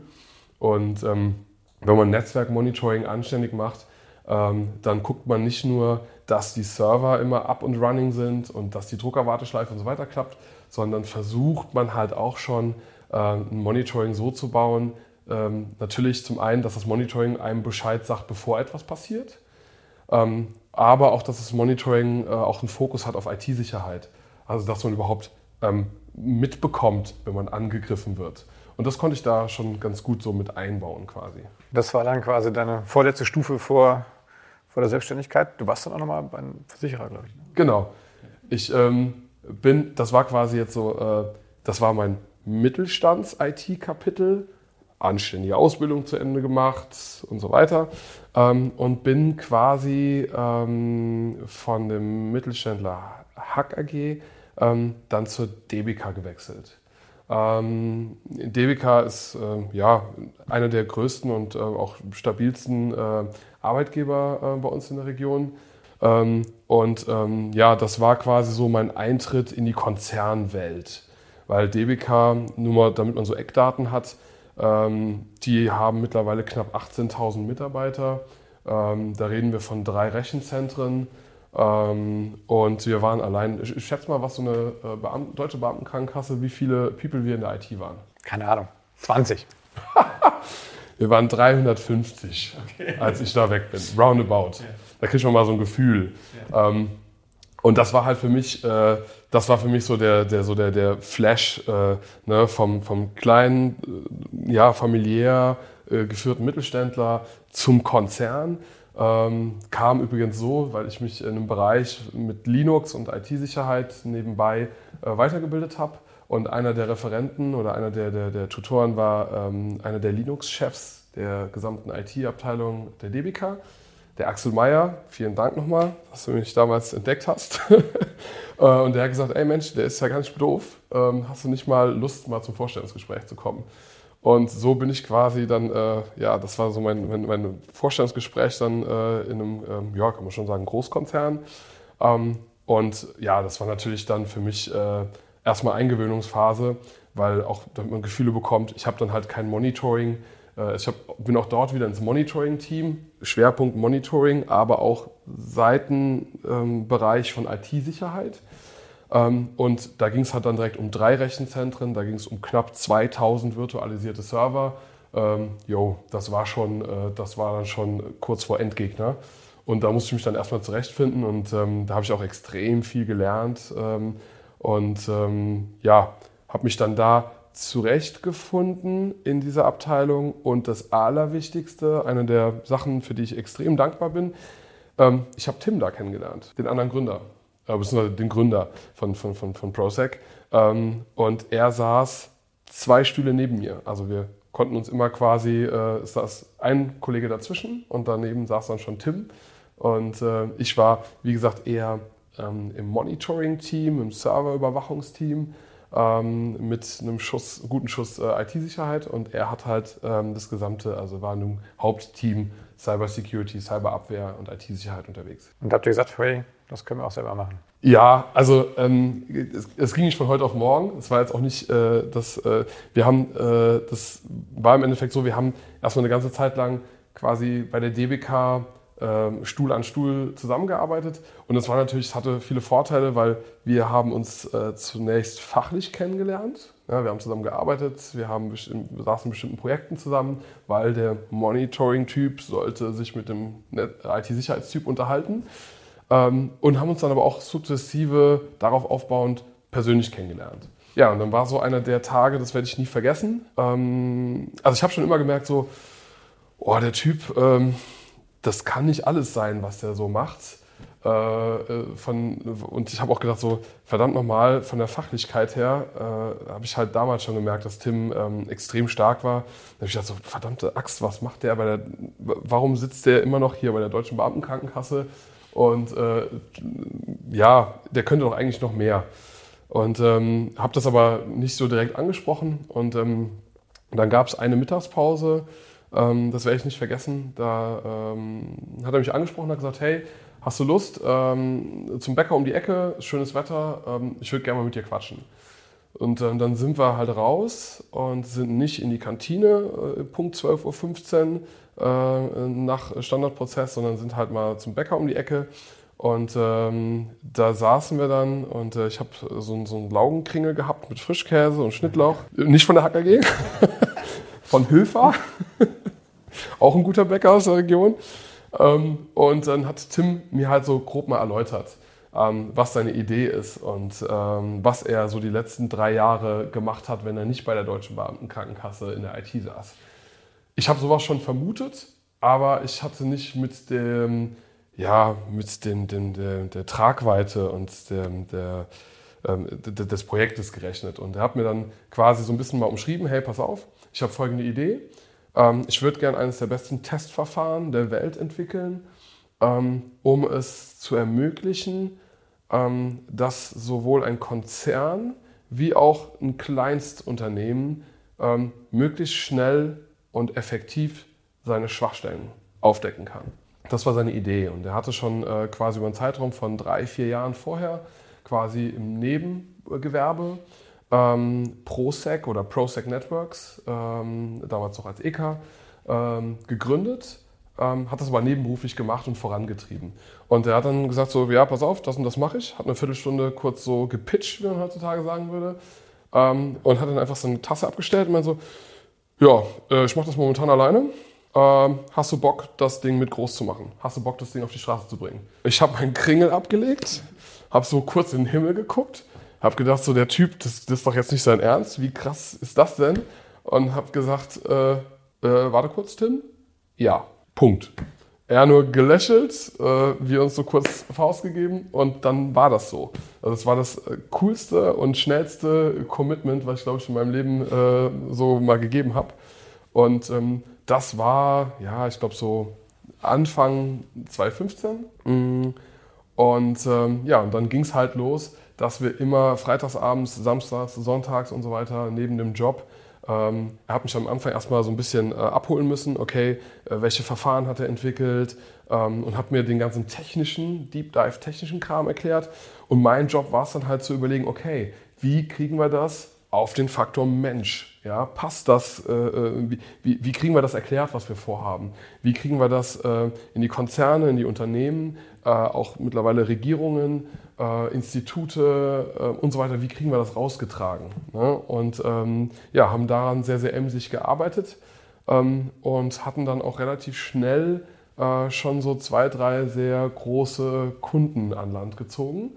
Und ähm, wenn man Netzwerkmonitoring anständig macht, ähm, dann guckt man nicht nur, dass die Server immer up und running sind und dass die Druckerwarteschleife und so weiter klappt, sondern versucht man halt auch schon äh, ein Monitoring so zu bauen, ähm, natürlich zum einen, dass das Monitoring einem Bescheid sagt, bevor etwas passiert, ähm, aber auch, dass das Monitoring äh, auch einen Fokus hat auf IT-Sicherheit. Also, dass man überhaupt ähm, mitbekommt, wenn man angegriffen wird. Und das konnte ich da schon ganz gut so mit einbauen quasi. Das war dann quasi deine vorletzte Stufe vor, vor der Selbstständigkeit. Du warst dann auch nochmal beim Versicherer, glaube ich. Ne? Genau. Ich ähm, bin, das war quasi jetzt so, äh, das war mein Mittelstands-IT-Kapitel, anständige Ausbildung zu Ende gemacht und so weiter. Ähm, und bin quasi ähm, von dem Mittelständler Hack AG ähm, dann zur DBK gewechselt. Ähm, DBK ist äh, ja einer der größten und äh, auch stabilsten äh, Arbeitgeber äh, bei uns in der Region. Ähm, und ähm, ja, das war quasi so mein Eintritt in die Konzernwelt, weil DBK, nur mal damit man so Eckdaten hat, ähm, die haben mittlerweile knapp 18.000 Mitarbeiter. Ähm, da reden wir von drei Rechenzentren. Ähm, und wir waren allein, ich, schätze mal, was so eine äh, Beam deutsche Beamtenkrankenkasse, wie viele People wir in der IT waren. Keine Ahnung. 20. wir waren 350, okay. als ich da weg bin. Roundabout. Ja. Da kriegt man mal so ein Gefühl. Ja. Ähm, und das war halt für mich, äh, das war für mich so der, der, so der, der Flash äh, ne, vom, vom kleinen, äh, ja, familiär äh, geführten Mittelständler zum Konzern. Ähm, kam übrigens so, weil ich mich in einem Bereich mit Linux und IT-Sicherheit nebenbei äh, weitergebildet habe. Und einer der Referenten oder einer der, der, der Tutoren war ähm, einer der Linux-Chefs der gesamten IT-Abteilung der DBK, der Axel Meyer. Vielen Dank nochmal, dass du mich damals entdeckt hast. Äh, und der hat gesagt, ey Mensch, der ist ja ganz doof. Ähm, hast du nicht mal Lust, mal zum Vorstellungsgespräch zu kommen? Und so bin ich quasi dann, äh, ja, das war so mein, mein, mein Vorstellungsgespräch dann äh, in einem, ähm, ja, kann man schon sagen, Großkonzern. Ähm, und ja, das war natürlich dann für mich äh, erstmal Eingewöhnungsphase, weil auch damit man Gefühle bekommt, ich habe dann halt kein Monitoring. Äh, ich hab, bin auch dort wieder ins Monitoring-Team, Schwerpunkt Monitoring, aber auch Seitenbereich ähm, von IT-Sicherheit. Ähm, und da ging es halt dann direkt um drei Rechenzentren, da ging es um knapp 2000 virtualisierte Server. Ähm, jo, das war schon, äh, das war dann schon kurz vor Endgegner. Und da musste ich mich dann erstmal zurechtfinden und ähm, da habe ich auch extrem viel gelernt. Ähm, und ähm, ja, habe mich dann da zurechtgefunden in dieser Abteilung. Und das Allerwichtigste, eine der Sachen, für die ich extrem dankbar bin, ähm, ich habe Tim da kennengelernt, den anderen Gründer beziehungsweise den Gründer von, von, von, von Prosec. Ähm, und er saß zwei Stühle neben mir. Also wir konnten uns immer quasi, äh, saß ein Kollege dazwischen und daneben saß dann schon Tim. Und äh, ich war, wie gesagt, eher ähm, im Monitoring-Team, im Serverüberwachungsteam ähm, mit einem Schuss, guten Schuss äh, IT-Sicherheit und er hat halt ähm, das gesamte, also war in einem Hauptteam Cybersecurity, Cyberabwehr und IT-Sicherheit unterwegs. Und habt ihr gesagt, hey, das können wir auch selber machen. Ja, also ähm, es, es, ging nicht von heute auf morgen. Es war jetzt auch nicht äh, das. Äh, wir haben, äh, das war im Endeffekt so. Wir haben erstmal eine ganze Zeit lang quasi bei der DBK äh, Stuhl an Stuhl zusammengearbeitet und das war natürlich, es hatte viele Vorteile, weil wir haben uns äh, zunächst fachlich kennengelernt. Ja, wir haben zusammen gearbeitet, wir, haben wir saßen in bestimmten Projekten zusammen, weil der Monitoring-Typ sollte sich mit dem IT-Sicherheitstyp unterhalten ähm, und haben uns dann aber auch sukzessive darauf aufbauend persönlich kennengelernt. Ja, und dann war so einer der Tage, das werde ich nie vergessen. Ähm, also ich habe schon immer gemerkt, so, oh, der Typ, ähm, das kann nicht alles sein, was der so macht. Äh, äh, von, und ich habe auch gedacht, so verdammt nochmal, von der Fachlichkeit her äh, habe ich halt damals schon gemerkt, dass Tim ähm, extrem stark war. Da habe ich gedacht, so verdammte Axt, was macht der bei der, warum sitzt der immer noch hier bei der Deutschen Beamtenkrankenkasse? Und äh, ja, der könnte doch eigentlich noch mehr. Und ähm, habe das aber nicht so direkt angesprochen. Und ähm, dann gab es eine Mittagspause, ähm, das werde ich nicht vergessen. Da ähm, hat er mich angesprochen und hat gesagt, hey, hast du Lust ähm, zum Bäcker um die Ecke, schönes Wetter, ähm, ich würde gerne mal mit dir quatschen. Und dann sind wir halt raus und sind nicht in die Kantine, äh, Punkt 12.15 Uhr nach Standardprozess, sondern sind halt mal zum Bäcker um die Ecke. Und ähm, da saßen wir dann und äh, ich habe so, so einen Laugenkringel gehabt mit Frischkäse und Schnittlauch. Nicht von der HKG, von Höfer. Auch ein guter Bäcker aus der Region. Ähm, und dann hat Tim mir halt so grob mal erläutert, ähm, was seine Idee ist und ähm, was er so die letzten drei Jahre gemacht hat, wenn er nicht bei der Deutschen Beamtenkrankenkasse in der IT saß. Ich habe sowas schon vermutet, aber ich hatte nicht mit dem, ja, mit dem, dem der, der Tragweite und dem, der, ähm, des Projektes gerechnet. Und er hat mir dann quasi so ein bisschen mal umschrieben, hey, pass auf, ich habe folgende Idee. Ähm, ich würde gerne eines der besten Testverfahren der Welt entwickeln, ähm, um es zu ermöglichen, ähm, dass sowohl ein Konzern wie auch ein Kleinstunternehmen möglichst schnell und effektiv seine Schwachstellen aufdecken kann. Das war seine Idee und er hatte schon äh, quasi über einen Zeitraum von drei, vier Jahren vorher quasi im Nebengewerbe ähm, ProSec oder ProSec Networks, ähm, damals noch als EK, ähm, gegründet, ähm, hat das aber nebenberuflich gemacht und vorangetrieben. Und er hat dann gesagt so, ja, pass auf, das und das mache ich, hat eine Viertelstunde kurz so gepitcht, wie man heutzutage sagen würde, ähm, und hat dann einfach so eine Tasse abgestellt und meinte so, ja, äh, ich mache das momentan alleine. Ähm, hast du Bock, das Ding mit groß zu machen? Hast du Bock, das Ding auf die Straße zu bringen? Ich habe meinen Kringel abgelegt, habe so kurz in den Himmel geguckt habe gedacht, so der Typ, das, das, ist doch jetzt nicht sein Ernst. Wie krass ist das denn? Und habe gesagt, äh, äh, warte kurz, Tim. Ja, Punkt. Er nur gelächelt, äh, wir uns so kurz Faust gegeben und dann war das so. Also es war das äh, coolste und schnellste Commitment, was ich glaube ich in meinem Leben äh, so mal gegeben habe. Und ähm, das war, ja, ich glaube so Anfang 2015. Mm. Und ähm, ja, und dann ging es halt los dass wir immer freitagsabends, samstags, sonntags und so weiter neben dem Job ähm, er hat mich am Anfang erstmal so ein bisschen äh, abholen müssen, okay, äh, welche Verfahren hat er entwickelt ähm, und hat mir den ganzen technischen, Deep Dive technischen Kram erklärt. Und mein Job war es dann halt zu überlegen, okay, wie kriegen wir das auf den Faktor Mensch? Ja, passt das? Äh, äh wie, wie, kriegen wir das erklärt, was wir vorhaben? Wie kriegen wir das äh, in die Konzerne, in die Unternehmen, äh, auch mittlerweile Regierungen? Äh, Institute äh, und so weiter, wie kriegen wir das rausgetragen? Ne? Und ähm, ja, haben daran sehr, sehr emsig gearbeitet ähm, und hatten dann auch relativ schnell äh, schon so zwei, drei sehr große Kunden an Land gezogen.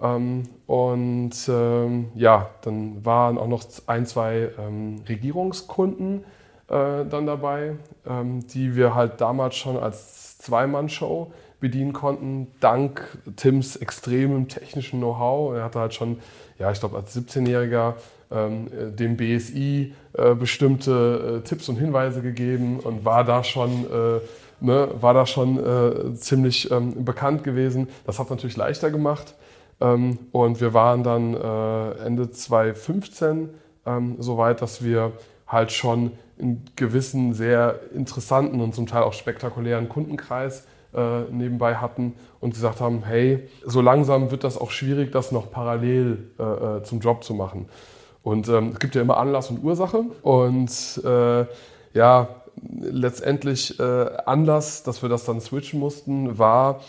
Ähm, und ähm, ja, dann waren auch noch ein, zwei ähm, Regierungskunden äh, dann dabei, ähm, die wir halt damals schon als Zweimann-Show bedienen konnten, dank Tims extremem technischen Know-how. Er hatte halt schon, ja, ich glaube, als 17-Jähriger ähm, dem BSI äh, bestimmte äh, Tipps und Hinweise gegeben und war da schon, äh, ne, war da schon äh, ziemlich ähm, bekannt gewesen. Das hat es natürlich leichter gemacht. Ähm, und wir waren dann äh, Ende 2015 ähm, so weit, dass wir halt schon einen gewissen, sehr interessanten und zum Teil auch spektakulären Kundenkreis äh, nebenbei hatten und gesagt haben, hey, so langsam wird das auch schwierig, das noch parallel äh, äh, zum Job zu machen. Und ähm, es gibt ja immer Anlass und Ursache. Und äh, ja, letztendlich äh, Anlass, dass wir das dann switchen mussten, war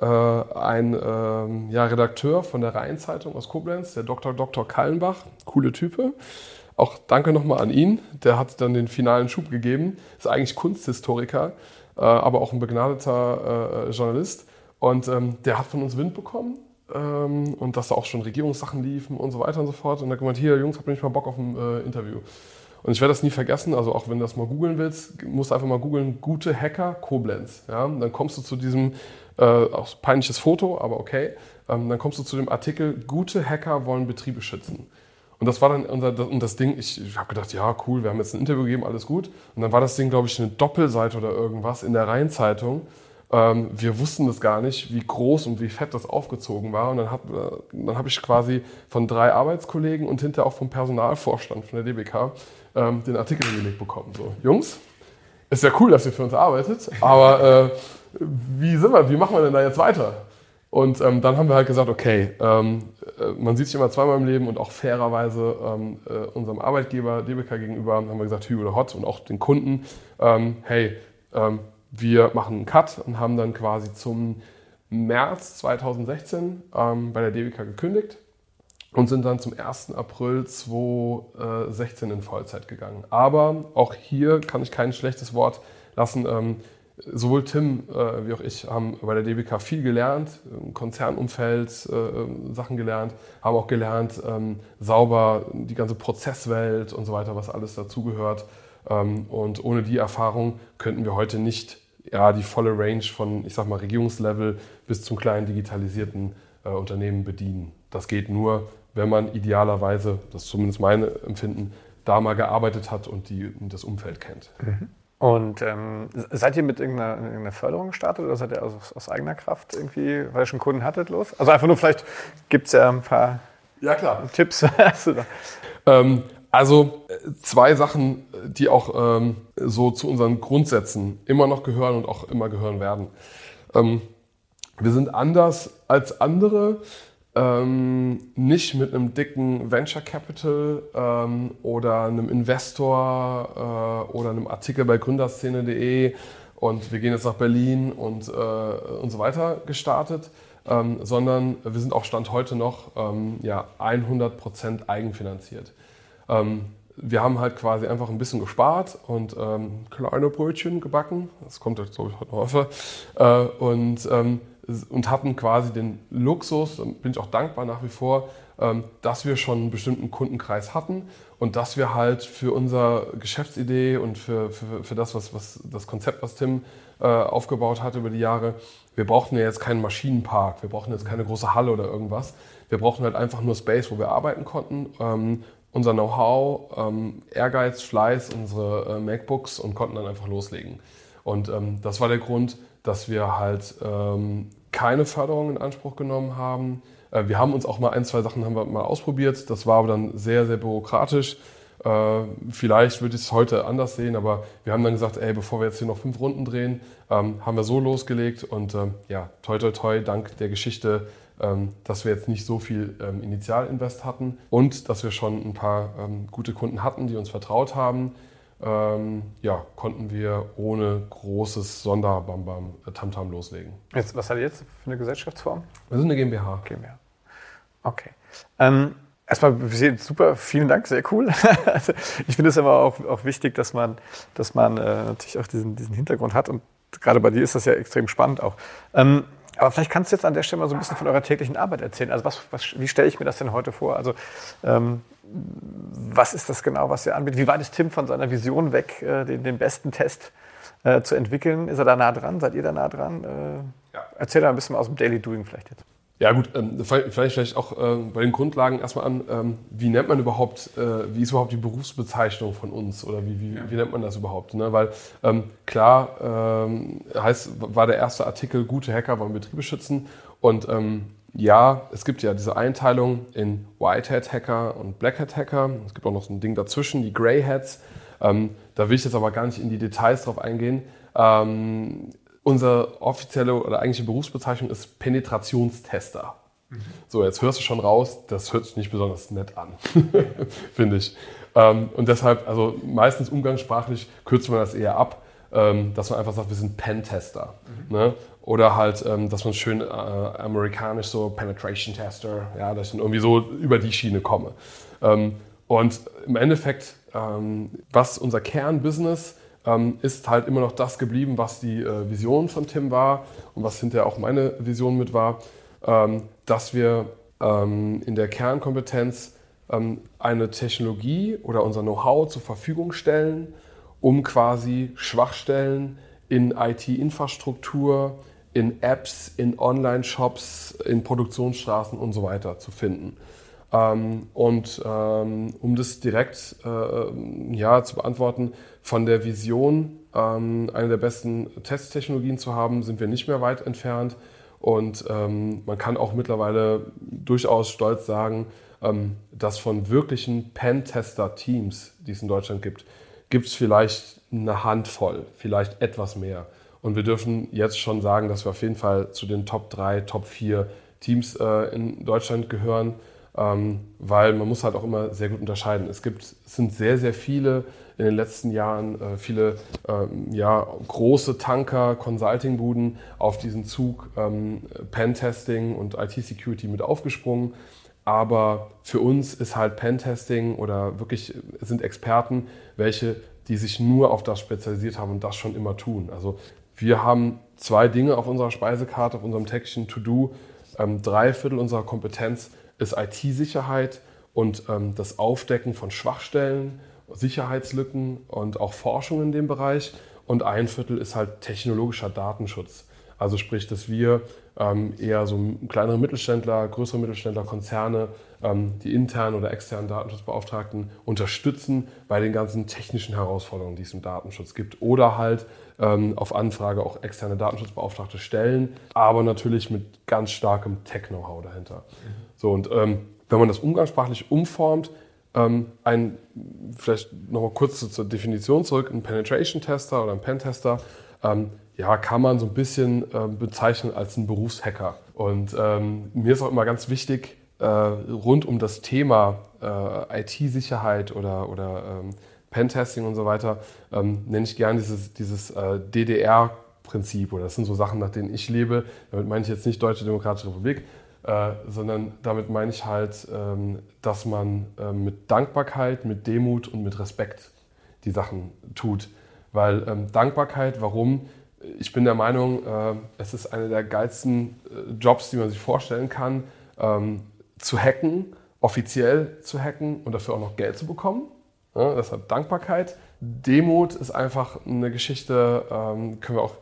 ein ähm, ja, Redakteur von der Rheinzeitung aus Koblenz, der Dr. Dr. Kallenbach, coole Type. Auch danke nochmal an ihn, der hat dann den finalen Schub gegeben, ist eigentlich Kunsthistoriker aber auch ein begnadeter äh, Journalist. Und ähm, der hat von uns Wind bekommen ähm, und dass da auch schon Regierungssachen liefen und so weiter und so fort. Und er hat gemeint, hier Jungs, habt ihr nicht mal Bock auf ein äh, Interview? Und ich werde das nie vergessen, also auch wenn du das mal googeln willst, musst du einfach mal googeln, gute Hacker Koblenz. Ja? dann kommst du zu diesem, äh, auch peinliches Foto, aber okay, ähm, dann kommst du zu dem Artikel, gute Hacker wollen Betriebe schützen. Und das war dann unser, das, und das Ding, ich, ich habe gedacht, ja, cool, wir haben jetzt ein Interview gegeben, alles gut. Und dann war das Ding, glaube ich, eine Doppelseite oder irgendwas in der Rheinzeitung. Ähm, wir wussten das gar nicht, wie groß und wie fett das aufgezogen war. Und dann habe dann hab ich quasi von drei Arbeitskollegen und hinterher auch vom Personalvorstand von der DBK ähm, den Artikel hingelegt bekommen. So, Jungs, ist ja cool, dass ihr für uns arbeitet, aber äh, wie sind wir, wie machen wir denn da jetzt weiter? Und ähm, dann haben wir halt gesagt, okay, ähm, äh, man sieht sich immer zweimal im Leben und auch fairerweise ähm, äh, unserem Arbeitgeber DBK gegenüber haben wir gesagt, Hü oder Hot und auch den Kunden, ähm, hey, ähm, wir machen einen Cut und haben dann quasi zum März 2016 ähm, bei der DBK gekündigt und sind dann zum 1. April 2016 in Vollzeit gegangen. Aber auch hier kann ich kein schlechtes Wort lassen sowohl Tim äh, wie auch ich haben bei der DBK viel gelernt, im Konzernumfeld äh, Sachen gelernt, haben auch gelernt, ähm, sauber die ganze Prozesswelt und so weiter, was alles dazugehört. Ähm, und ohne die Erfahrung könnten wir heute nicht ja, die volle Range von, ich sag mal, Regierungslevel bis zum kleinen digitalisierten äh, Unternehmen bedienen. Das geht nur, wenn man idealerweise, das ist zumindest mein Empfinden, da mal gearbeitet hat und die, das Umfeld kennt. Mhm. Und ähm, seid ihr mit irgendeiner, irgendeiner, Förderung gestartet oder seid ihr aus, aus, eigener Kraft irgendwie, weil ihr schon Kunden hattet, los? Also einfach nur vielleicht gibt es ja ein paar ja, klar. Tipps. ähm, also zwei Sachen, die auch ähm, so zu unseren Grundsätzen immer noch gehören und auch immer gehören werden. Ähm, wir sind anders als andere ähm, nicht mit einem dicken Venture Capital ähm, oder einem Investor äh, oder einem Artikel bei gründerszene.de und wir gehen jetzt nach Berlin und, äh, und so weiter gestartet, ähm, sondern wir sind auch Stand heute noch ähm, ja, 100% eigenfinanziert. Ähm, wir haben halt quasi einfach ein bisschen gespart und ähm, kleine Brötchen gebacken. Das kommt jetzt, glaube ich, heute noch öfter. Äh, und und hatten quasi den Luxus, bin ich auch dankbar nach wie vor, ähm, dass wir schon einen bestimmten Kundenkreis hatten und dass wir halt für unsere Geschäftsidee und für, für, für das, was, was das Konzept, was Tim äh, aufgebaut hat über die Jahre, wir brauchten ja jetzt keinen Maschinenpark, wir brauchten jetzt keine große Halle oder irgendwas. Wir brauchten halt einfach nur Space, wo wir arbeiten konnten, ähm, unser Know-how, ähm, Ehrgeiz, Fleiß, unsere äh, MacBooks und konnten dann einfach loslegen. Und das war der Grund, dass wir halt ähm, keine Förderung in Anspruch genommen haben. Äh, wir haben uns auch mal ein, zwei Sachen haben wir mal ausprobiert. Das war aber dann sehr, sehr bürokratisch. Äh, vielleicht würde ich es heute anders sehen, aber wir haben dann gesagt, ey, bevor wir jetzt hier noch fünf Runden drehen, ähm, haben wir so losgelegt und ähm, ja, toi toi toi, dank der Geschichte, ähm, dass wir jetzt nicht so viel Initialinvest hatten und dass wir schon ein paar gute Kunden hatten, die uns vertraut haben ähm, ja, konnten wir ohne großes Sonderbambam äh, Tamtam loslegen. Jetzt, was hat ihr jetzt für eine Gesellschaftsform? Wir sind eine GmbH. GmbH. Okay. Ähm, erstmal super, vielen Dank, sehr cool. also, ich finde es aber auch, auch wichtig, dass man, dass man äh, natürlich auch diesen, diesen Hintergrund hat und gerade bei dir ist das ja extrem spannend auch. Ähm, aber vielleicht kannst du jetzt an der Stelle mal so ein bisschen von eurer täglichen Arbeit erzählen. Also was, was, wie stelle ich mir das denn heute vor? Also ähm, was ist das genau, was ihr anbietet? Wie weit ist Tim von seiner Vision weg, äh, den, den, besten Test äh, zu entwickeln? Ist er da nah dran? Seid ihr da nah dran? Äh, ja. Erzähl da ein bisschen aus dem Daily Doing vielleicht jetzt. Ja gut, ähm, vielleicht, vielleicht auch äh, bei den Grundlagen erstmal an, ähm, wie nennt man überhaupt, äh, wie ist überhaupt die Berufsbezeichnung von uns oder wie, wie, ja. wie nennt man das überhaupt? Ne? Weil ähm, klar ähm, heißt, war der erste Artikel, gute Hacker wollen Betriebe schützen und ähm, ja, es gibt ja diese Einteilung in Whitehead-Hacker und Blackhead-Hacker. Es gibt auch noch so ein Ding dazwischen, die Greyheads. Ähm, da will ich jetzt aber gar nicht in die Details drauf eingehen. Ähm, unsere offizielle oder eigentliche Berufsbezeichnung ist Penetrationstester. Mhm. So, jetzt hörst du schon raus, das hört sich nicht besonders nett an, finde ich. Ähm, und deshalb, also meistens umgangssprachlich kürzt man das eher ab, ähm, dass man einfach sagt, wir sind Pentester. Mhm. Ne? Oder halt, ähm, dass man schön äh, amerikanisch so Penetration Tester, ja, dass ich dann irgendwie so über die Schiene komme. Ähm, und im Endeffekt, ähm, was unser Kernbusiness ähm, ist halt immer noch das geblieben, was die äh, Vision von Tim war und was hinterher auch meine Vision mit war, ähm, dass wir ähm, in der Kernkompetenz ähm, eine Technologie oder unser Know-how zur Verfügung stellen, um quasi Schwachstellen in IT-Infrastruktur, in Apps, in Online-Shops, in Produktionsstraßen und so weiter zu finden. Ähm, und ähm, um das direkt äh, ja, zu beantworten, von der Vision, ähm, eine der besten Testtechnologien zu haben, sind wir nicht mehr weit entfernt. Und ähm, man kann auch mittlerweile durchaus stolz sagen, ähm, dass von wirklichen Pentester-Teams, die es in Deutschland gibt, gibt es vielleicht eine Handvoll, vielleicht etwas mehr. Und wir dürfen jetzt schon sagen, dass wir auf jeden Fall zu den Top 3, Top 4 Teams äh, in Deutschland gehören, weil man muss halt auch immer sehr gut unterscheiden. Es gibt, sind sehr, sehr viele in den letzten Jahren, äh, viele ähm, ja, große Tanker, Consulting-Buden auf diesen Zug ähm, Pentesting und IT-Security mit aufgesprungen. Aber für uns ist halt Pentesting oder wirklich sind Experten, welche, die sich nur auf das spezialisiert haben und das schon immer tun. Also wir haben zwei Dinge auf unserer Speisekarte, auf unserem Tägchen To-Do. Ähm, drei Viertel unserer Kompetenz ist IT-Sicherheit und ähm, das Aufdecken von Schwachstellen, Sicherheitslücken und auch Forschung in dem Bereich. Und ein Viertel ist halt technologischer Datenschutz. Also sprich, dass wir ähm, eher so kleinere Mittelständler, größere Mittelständler, Konzerne, ähm, die internen oder externen Datenschutzbeauftragten unterstützen bei den ganzen technischen Herausforderungen, die es im Datenschutz gibt. Oder halt ähm, auf Anfrage auch externe Datenschutzbeauftragte stellen, aber natürlich mit ganz starkem Tech-Know-how dahinter. Mhm. So, und ähm, wenn man das umgangssprachlich umformt, ähm, ein, vielleicht nochmal kurz zur Definition zurück, ein Penetration-Tester oder ein Pentester, ähm, ja, kann man so ein bisschen äh, bezeichnen als ein Berufshacker. Und ähm, mir ist auch immer ganz wichtig, äh, rund um das Thema äh, IT-Sicherheit oder, oder ähm, Pentesting und so weiter, ähm, nenne ich gerne dieses, dieses äh, DDR-Prinzip oder das sind so Sachen, nach denen ich lebe. Damit meine ich jetzt nicht Deutsche Demokratische Republik, äh, sondern damit meine ich halt, ähm, dass man äh, mit Dankbarkeit, mit Demut und mit Respekt die Sachen tut. Weil ähm, Dankbarkeit, warum? Ich bin der Meinung, äh, es ist einer der geilsten äh, Jobs, die man sich vorstellen kann, ähm, zu hacken, offiziell zu hacken und dafür auch noch Geld zu bekommen. Ja, deshalb Dankbarkeit. Demut ist einfach eine Geschichte, ähm, können wir auch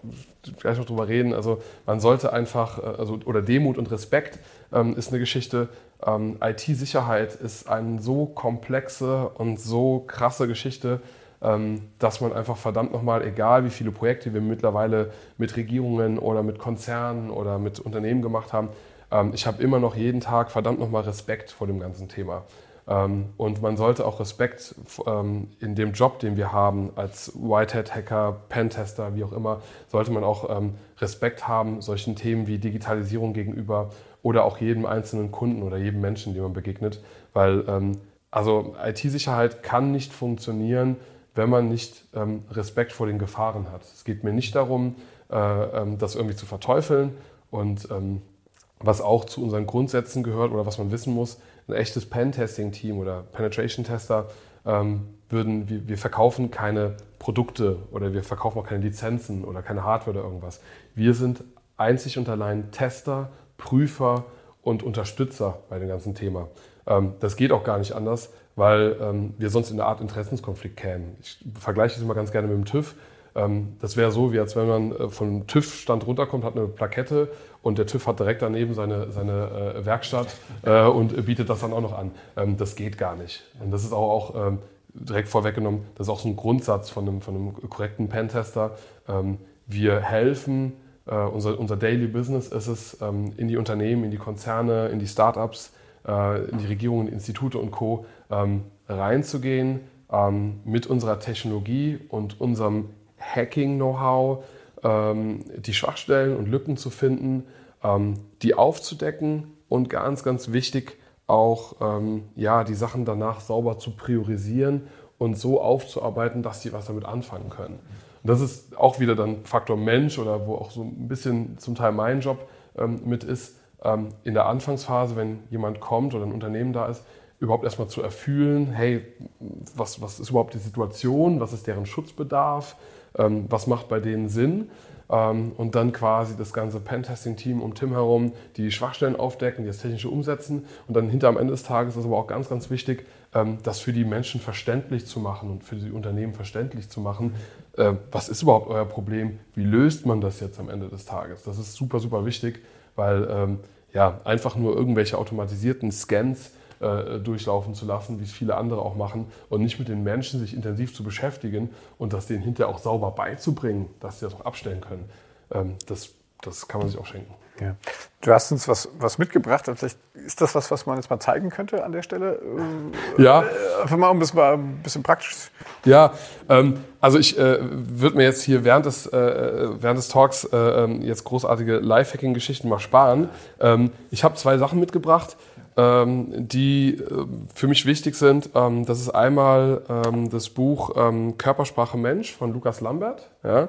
gleich noch drüber reden. Also man sollte einfach, äh, also, oder Demut und Respekt ähm, ist eine Geschichte. Ähm, IT-Sicherheit ist eine so komplexe und so krasse Geschichte, ähm, dass man einfach verdammt nochmal, egal wie viele Projekte wir mittlerweile mit Regierungen oder mit Konzernen oder mit Unternehmen gemacht haben, ähm, ich habe immer noch jeden Tag verdammt nochmal Respekt vor dem ganzen Thema. Ähm, und man sollte auch Respekt ähm, in dem Job, den wir haben, als Whitehead-Hacker, Pentester, wie auch immer, sollte man auch ähm, Respekt haben, solchen Themen wie Digitalisierung gegenüber oder auch jedem einzelnen Kunden oder jedem Menschen, dem man begegnet. Weil also IT-Sicherheit kann nicht funktionieren, wenn man nicht Respekt vor den Gefahren hat. Es geht mir nicht darum, äh, das irgendwie zu verteufeln und was auch zu unseren Grundsätzen gehört oder was man wissen muss, ein echtes Pen-Testing-Team oder Penetration-Tester ähm, würden, wir, wir, verkaufen keine Produkte oder wir verkaufen auch keine Lizenzen oder keine Hardware oder irgendwas. Wir sind einzig und allein Tester, Prüfer und Unterstützer bei dem ganzen Thema. Ähm, das geht auch gar nicht anders, weil ähm, wir sonst in eine Art Interessenskonflikt kämen. Ich vergleiche das immer ganz gerne mit dem TÜV. Ähm, das wäre so, wie als wenn man äh, vom TÜV-Stand runterkommt, hat eine Plakette und der TÜV hat direkt daneben seine, seine äh, Werkstatt äh, und bietet das dann auch noch an. Ähm, das geht gar nicht. Und das ist auch, auch ähm, direkt vorweggenommen, das ist auch so ein Grundsatz von einem, von einem korrekten Pentester. wir helfen, unser, unser Daily Business ist es, in die Unternehmen, in die Konzerne, in die Startups, in die Regierungen, Institute und Co. reinzugehen, mit unserer Technologie und unserem Hacking-Know-how, ähm, die Schwachstellen und Lücken zu finden, ähm, die aufzudecken und ganz, ganz wichtig auch ähm, ja, die Sachen danach sauber zu priorisieren und so aufzuarbeiten, dass sie was damit anfangen können. Und das ist auch wieder dann Faktor Mensch oder wo auch so ein bisschen zum Teil mein Job ähm, mit ist, ähm, in der Anfangsphase, wenn jemand kommt oder ein Unternehmen da ist, überhaupt erstmal zu erfühlen, hey, was, was ist überhaupt die Situation, was ist deren Schutzbedarf, ähm, was macht bei denen Sinn ähm, und dann quasi das ganze Pentesting-Team um Tim herum die Schwachstellen aufdecken, die das technische umsetzen und dann hinter am Ende des Tages ist aber auch ganz, ganz wichtig, ähm, das für die Menschen verständlich zu machen und für die Unternehmen verständlich zu machen. Äh, was ist überhaupt euer Problem? Wie löst man das jetzt am Ende des Tages? Das ist super, super wichtig, weil ähm, ja, einfach nur irgendwelche automatisierten Scans äh, durchlaufen zu lassen, wie es viele andere auch machen, und nicht mit den Menschen sich intensiv zu beschäftigen und das denen hinterher auch sauber beizubringen, dass sie das auch abstellen können, ähm, das, das kann man sich auch schenken. Ja. Du hast uns was, was mitgebracht. Vielleicht ist das was, was man jetzt mal zeigen könnte an der Stelle? Ja. Äh, einfach mal, um das mal ein bisschen praktisch. Ja, ähm, also ich äh, würde mir jetzt hier während des, äh, während des Talks äh, ähm, jetzt großartige Lifehacking-Geschichten mal sparen. Ähm, ich habe zwei Sachen mitgebracht, ähm, die äh, für mich wichtig sind. Ähm, das ist einmal ähm, das Buch Körpersprache Mensch von Lukas Lambert. Ja.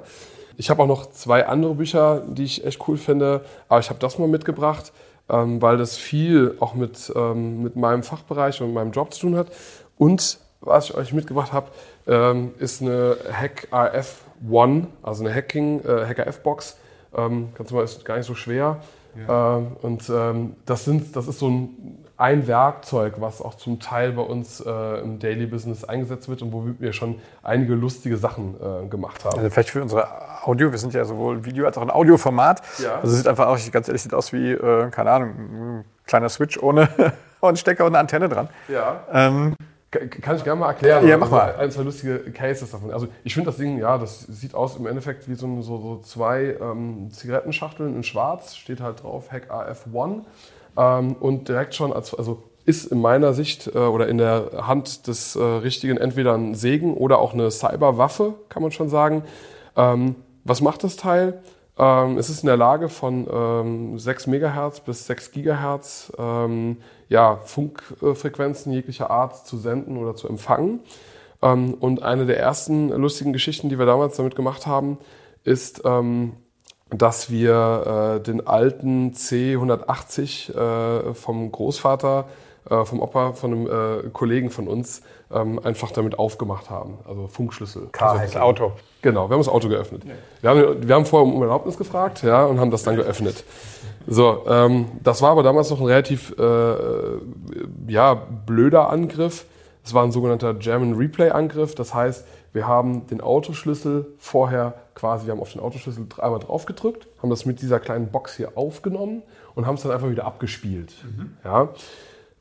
Ich habe auch noch zwei andere Bücher, die ich echt cool finde, aber ich habe das mal mitgebracht, ähm, weil das viel auch mit, ähm, mit meinem Fachbereich und meinem Job zu tun hat. Und was ich euch mitgebracht habe, ähm, ist eine Hack RF One, also eine Hacking äh, Hacker F-Box. Ähm, kannst du mal, ist gar nicht so schwer. Ja. Ähm, und ähm, das, sind, das ist so ein ein Werkzeug, was auch zum Teil bei uns äh, im Daily Business eingesetzt wird und wo wir schon einige lustige Sachen äh, gemacht haben. Also vielleicht für unsere Audio, wir sind ja sowohl Video als auch ein Audioformat. Ja. Also es sieht einfach auch, ganz ehrlich, sieht aus wie, äh, keine Ahnung, ein kleiner Switch ohne, ohne Stecker und eine Antenne dran. Ja. Ähm, kann ich gerne mal erklären. Ja, mach mal. Ein, zwei lustige Cases davon. Also ich finde das Ding, ja, das sieht aus im Endeffekt wie so, so, so zwei ähm, Zigarettenschachteln in schwarz, steht halt drauf Hack AF1 ähm, und direkt schon als, also ist in meiner Sicht äh, oder in der Hand des äh, Richtigen entweder ein Segen oder auch eine Cyberwaffe, kann man schon sagen. Ähm, was macht das Teil? Ähm, es ist in der Lage von ähm, 6 MHz bis 6 GHz ähm, ja, Funkfrequenzen jeglicher Art zu senden oder zu empfangen. Ähm, und eine der ersten lustigen Geschichten, die wir damals damit gemacht haben, ist, ähm, dass wir äh, den alten C180 äh, vom Großvater, äh, vom Opa, von einem äh, Kollegen von uns ähm, einfach damit aufgemacht haben. Also Funkschlüssel. K also, heißt Auto. Genau, wir haben das Auto geöffnet. Ja. Wir, haben, wir haben vorher um Erlaubnis gefragt ja, und haben das dann geöffnet. So, ähm, das war aber damals noch ein relativ äh, ja, blöder Angriff. Es war ein sogenannter German Replay Angriff. Das heißt, wir haben den Autoschlüssel vorher quasi, wir haben auf den Autoschlüssel einmal drauf gedrückt, haben das mit dieser kleinen Box hier aufgenommen und haben es dann einfach wieder abgespielt. Mhm. Ja.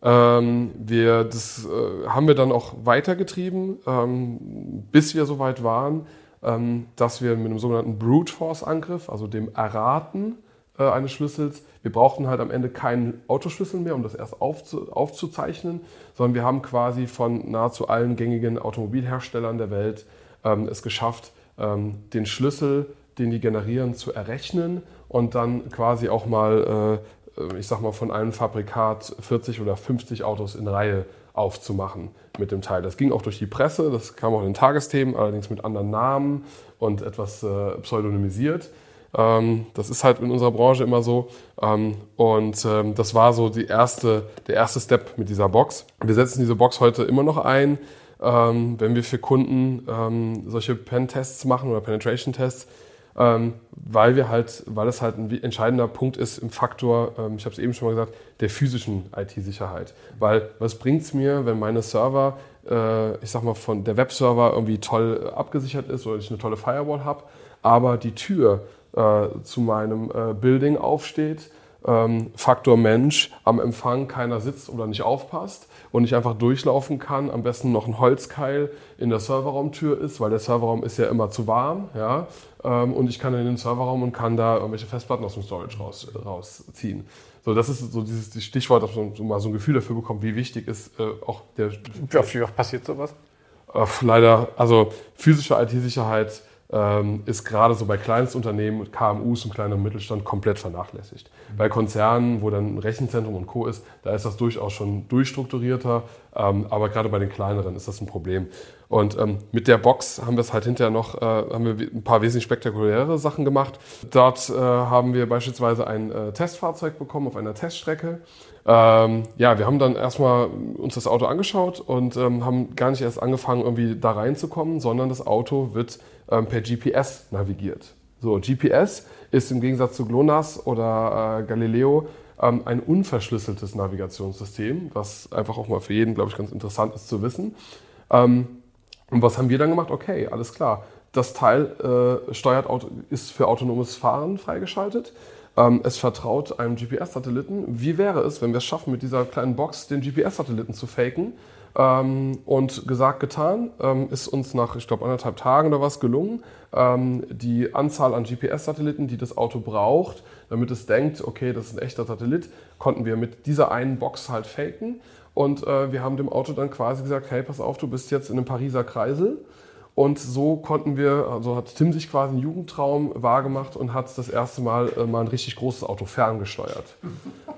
Ähm, wir, das äh, haben wir dann auch weitergetrieben, ähm, bis wir so weit waren, ähm, dass wir mit einem sogenannten Brute Force Angriff, also dem Erraten äh, eines Schlüssels, wir brauchten halt am Ende keinen Autoschlüssel mehr, um das erst aufzu aufzuzeichnen, sondern wir haben quasi von nahezu allen gängigen Automobilherstellern der Welt ähm, es geschafft, ähm, den Schlüssel, den die generieren, zu errechnen und dann quasi auch mal, äh, ich sag mal, von einem Fabrikat 40 oder 50 Autos in Reihe aufzumachen mit dem Teil. Das ging auch durch die Presse, das kam auch in den Tagesthemen, allerdings mit anderen Namen und etwas äh, pseudonymisiert. Ähm, das ist halt in unserer Branche immer so. Ähm, und ähm, das war so die erste, der erste Step mit dieser Box. Wir setzen diese Box heute immer noch ein, wenn wir für Kunden solche Pen-Tests machen oder Penetration-Tests, weil wir halt, weil es halt ein entscheidender Punkt ist im Faktor, ich habe es eben schon mal gesagt, der physischen IT-Sicherheit. Weil was bringt es mir, wenn meine Server, äh, ich sag mal, von der Webserver irgendwie toll abgesichert ist oder ich eine tolle Firewall habe, aber die Tür äh, zu meinem äh, Building aufsteht. Ähm, Faktor Mensch, am Empfang keiner sitzt oder nicht aufpasst und ich einfach durchlaufen kann, am besten noch ein Holzkeil in der Serverraumtür ist, weil der Serverraum ist ja immer zu warm, ja, ähm, und ich kann in den Serverraum und kann da irgendwelche Festplatten aus dem Storage raus, rausziehen. So, das ist so dieses Stichwort, dass man so mal so ein Gefühl dafür bekommt, wie wichtig ist äh, auch der. Wie oft passiert sowas? Äh, leider, also physische IT-Sicherheit ähm, ist gerade so bei Kleinstunternehmen, KMUs und kleinem Mittelstand komplett vernachlässigt. Mhm. Bei Konzernen, wo dann ein Rechenzentrum und Co. ist, da ist das durchaus schon durchstrukturierter, ähm, aber gerade bei den kleineren ist das ein Problem. Und ähm, mit der Box haben wir es halt hinterher noch, äh, haben wir ein paar wesentlich spektakuläre Sachen gemacht. Dort äh, haben wir beispielsweise ein äh, Testfahrzeug bekommen auf einer Teststrecke. Ähm, ja, wir haben dann erstmal uns das Auto angeschaut und ähm, haben gar nicht erst angefangen, irgendwie da reinzukommen, sondern das Auto wird ähm, per GPS navigiert. So, GPS ist im Gegensatz zu GLONASS oder äh, Galileo ähm, ein unverschlüsseltes Navigationssystem, was einfach auch mal für jeden, glaube ich, ganz interessant ist zu wissen. Ähm, und was haben wir dann gemacht? Okay, alles klar. Das Teil äh, steuert, ist für autonomes Fahren freigeschaltet. Ähm, es vertraut einem GPS-Satelliten. Wie wäre es, wenn wir es schaffen, mit dieser kleinen Box den GPS-Satelliten zu faken? Ähm, und gesagt, getan, ähm, ist uns nach, ich glaube, anderthalb Tagen oder was gelungen, ähm, die Anzahl an GPS-Satelliten, die das Auto braucht, damit es denkt, okay, das ist ein echter Satellit, konnten wir mit dieser einen Box halt faken. Und äh, wir haben dem Auto dann quasi gesagt, hey, pass auf, du bist jetzt in einem Pariser Kreisel. Und so konnten wir, also hat Tim sich quasi einen Jugendtraum wahrgemacht und hat das erste Mal äh, mal ein richtig großes Auto ferngesteuert.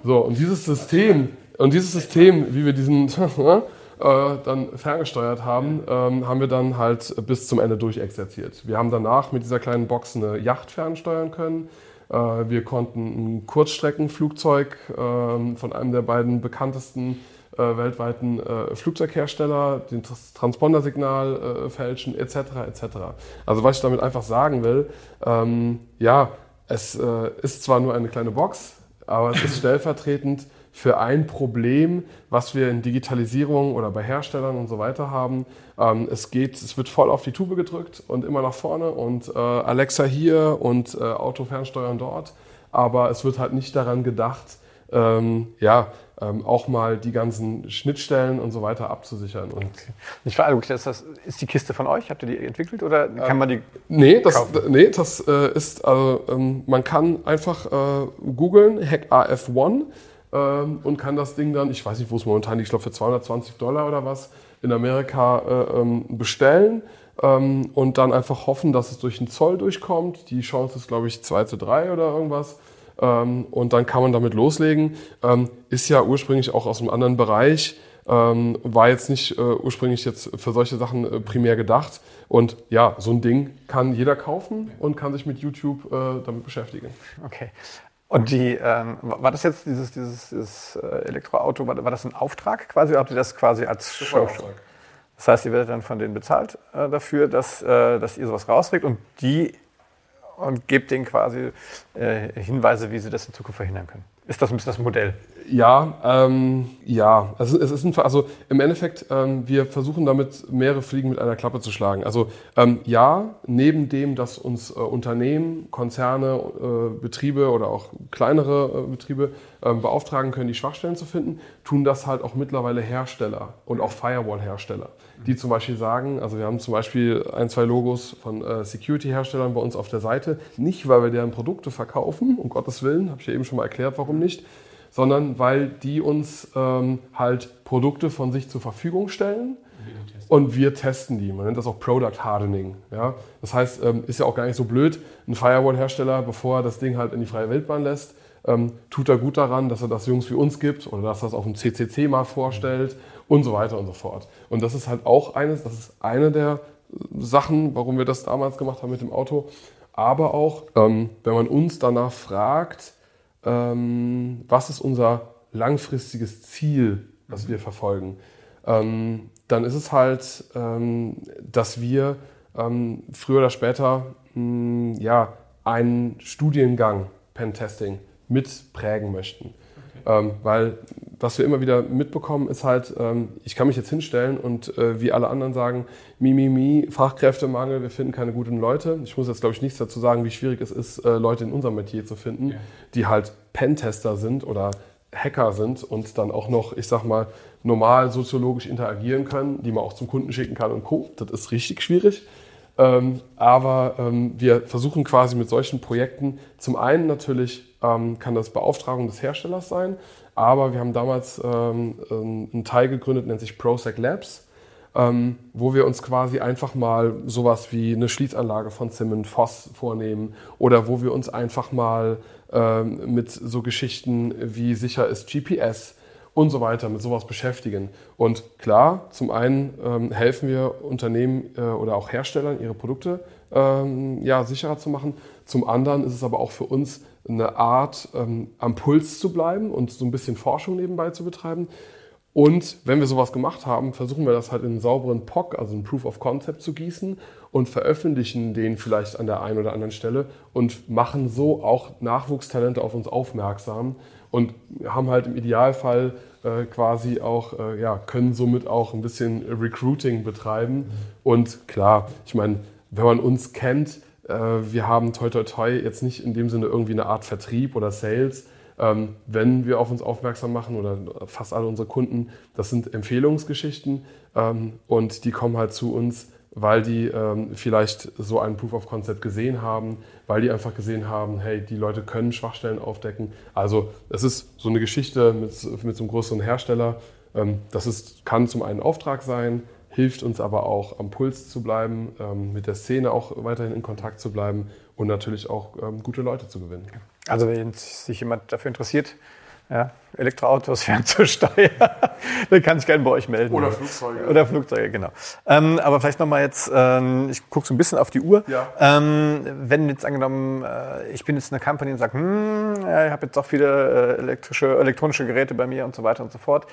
So, und dieses System, und dieses System, wie wir diesen äh, dann ferngesteuert haben, ähm, haben wir dann halt bis zum Ende durchexerziert. Wir haben danach mit dieser kleinen Box eine Yacht fernsteuern können. Äh, wir konnten ein Kurzstreckenflugzeug ähm, von einem der beiden bekanntesten äh, weltweiten äh, Flugzeughersteller, das Transpondersignal äh, fälschen, etc. etc. Also was ich damit einfach sagen will, ähm, ja, es äh, ist zwar nur eine kleine Box, aber es ist stellvertretend für ein Problem, was wir in Digitalisierung oder bei Herstellern und so weiter haben. Ähm, es geht, es wird voll auf die Tube gedrückt und immer nach vorne und äh, Alexa hier und äh, Auto fernsteuern dort, aber es wird halt nicht daran gedacht, ähm, ja, ähm, auch mal die ganzen Schnittstellen und so weiter abzusichern. Und okay. Ich frage, das, das ist die Kiste von euch? Habt ihr die entwickelt oder kann ähm, man die? Nee, das, nee, das äh, ist, also, ähm, man kann einfach äh, googeln, Hack AF1 ähm, und kann das Ding dann, ich weiß nicht, wo es momentan, ich glaube für 220 Dollar oder was, in Amerika äh, ähm, bestellen. Ähm, und dann einfach hoffen, dass es durch den Zoll durchkommt. Die Chance ist, glaube ich, 2 zu 3 oder irgendwas. Ähm, und dann kann man damit loslegen. Ähm, ist ja ursprünglich auch aus einem anderen Bereich, war jetzt nicht äh, ursprünglich jetzt für solche Sachen äh, primär gedacht. Und ja, so ein Ding kann jeder kaufen und kann sich mit YouTube äh, damit beschäftigen. Okay. Und die, ähm, war das jetzt dieses, dieses, dieses äh, Elektroauto, war, war, das ein Auftrag quasi oder habt ihr das quasi als Show? Das heißt, ihr werdet dann von denen bezahlt äh, dafür, dass, äh, dass ihr sowas rauskriegt und die und gebt denen quasi äh, Hinweise, wie sie das in Zukunft verhindern können. Ist das ein bisschen das Modell? Ja, ähm, ja. Also es ist ein, also im Endeffekt, ähm, wir versuchen damit mehrere Fliegen mit einer Klappe zu schlagen. Also ähm, ja, neben dem, dass uns äh, Unternehmen, Konzerne, äh, Betriebe oder auch kleinere äh, Betriebe ähm, beauftragen können, die Schwachstellen zu finden, tun das halt auch mittlerweile Hersteller und auch Firewall-Hersteller, die zum Beispiel sagen, also wir haben zum Beispiel ein, zwei Logos von äh, Security-Herstellern bei uns auf der Seite, nicht weil wir deren Produkte verkaufen, um Gottes Willen, habe ich ja eben schon mal erklärt, warum nicht, sondern weil die uns ähm, halt Produkte von sich zur Verfügung stellen und wir testen die. Man nennt das auch Product Hardening. Ja? Das heißt, ähm, ist ja auch gar nicht so blöd, ein Firewall-Hersteller, bevor er das Ding halt in die freie Wildbahn lässt, ähm, tut er gut daran, dass er das Jungs wie uns gibt oder dass er das auf dem CCC mal vorstellt und so weiter und so fort. Und das ist halt auch eines, das ist eine der Sachen, warum wir das damals gemacht haben mit dem Auto. Aber auch, ähm, wenn man uns danach fragt, ähm, was ist unser langfristiges Ziel, das wir verfolgen, ähm, dann ist es halt, ähm, dass wir ähm, früher oder später mh, ja, einen Studiengang Pentesting mitprägen möchten. Ähm, weil was wir immer wieder mitbekommen, ist halt, ähm, ich kann mich jetzt hinstellen und äh, wie alle anderen sagen, mi, mi, mi, Fachkräftemangel, wir finden keine guten Leute. Ich muss jetzt, glaube ich, nichts dazu sagen, wie schwierig es ist, äh, Leute in unserem Metier zu finden, ja. die halt Pentester sind oder Hacker sind und dann auch noch, ich sag mal, normal soziologisch interagieren können, die man auch zum Kunden schicken kann und Co. Das ist richtig schwierig. Ähm, aber ähm, wir versuchen quasi mit solchen Projekten, zum einen natürlich ähm, kann das Beauftragung des Herstellers sein, aber wir haben damals ähm, einen Teil gegründet, nennt sich ProSec Labs, ähm, wo wir uns quasi einfach mal sowas wie eine Schließanlage von Simmon Voss vornehmen oder wo wir uns einfach mal ähm, mit so Geschichten wie sicher ist GPS und so weiter mit sowas beschäftigen. Und klar, zum einen ähm, helfen wir Unternehmen äh, oder auch Herstellern, ihre Produkte ähm, ja, sicherer zu machen. Zum anderen ist es aber auch für uns eine Art, ähm, am Puls zu bleiben und so ein bisschen Forschung nebenbei zu betreiben. Und wenn wir sowas gemacht haben, versuchen wir das halt in einen sauberen POC, also einen Proof of Concept zu gießen und veröffentlichen den vielleicht an der einen oder anderen Stelle und machen so auch Nachwuchstalente auf uns aufmerksam und haben halt im Idealfall äh, quasi auch, äh, ja, können somit auch ein bisschen Recruiting betreiben. Und klar, ich meine, wenn man uns kennt, äh, wir haben toi toi toi jetzt nicht in dem Sinne irgendwie eine Art Vertrieb oder Sales, ähm, wenn wir auf uns aufmerksam machen oder fast alle unsere Kunden, das sind Empfehlungsgeschichten ähm, und die kommen halt zu uns, weil die ähm, vielleicht so einen Proof of Concept gesehen haben, weil die einfach gesehen haben, hey, die Leute können Schwachstellen aufdecken. Also es ist so eine Geschichte mit, mit so einem größeren Hersteller. Ähm, das ist, kann zum einen Auftrag sein, hilft uns aber auch am Puls zu bleiben, ähm, mit der Szene auch weiterhin in Kontakt zu bleiben und natürlich auch ähm, gute Leute zu gewinnen. Also wenn sich jemand dafür interessiert, ja, Elektroautos fernzusteuern, dann kann ich gerne bei euch melden. Oder Flugzeuge. Oder Flugzeuge, genau. Ähm, aber vielleicht nochmal jetzt, ähm, ich gucke so ein bisschen auf die Uhr. Ja. Ähm, wenn jetzt angenommen, äh, ich bin jetzt eine Company und sage, hm, ja, ich habe jetzt auch viele äh, elektrische, elektronische Geräte bei mir und so weiter und so fort.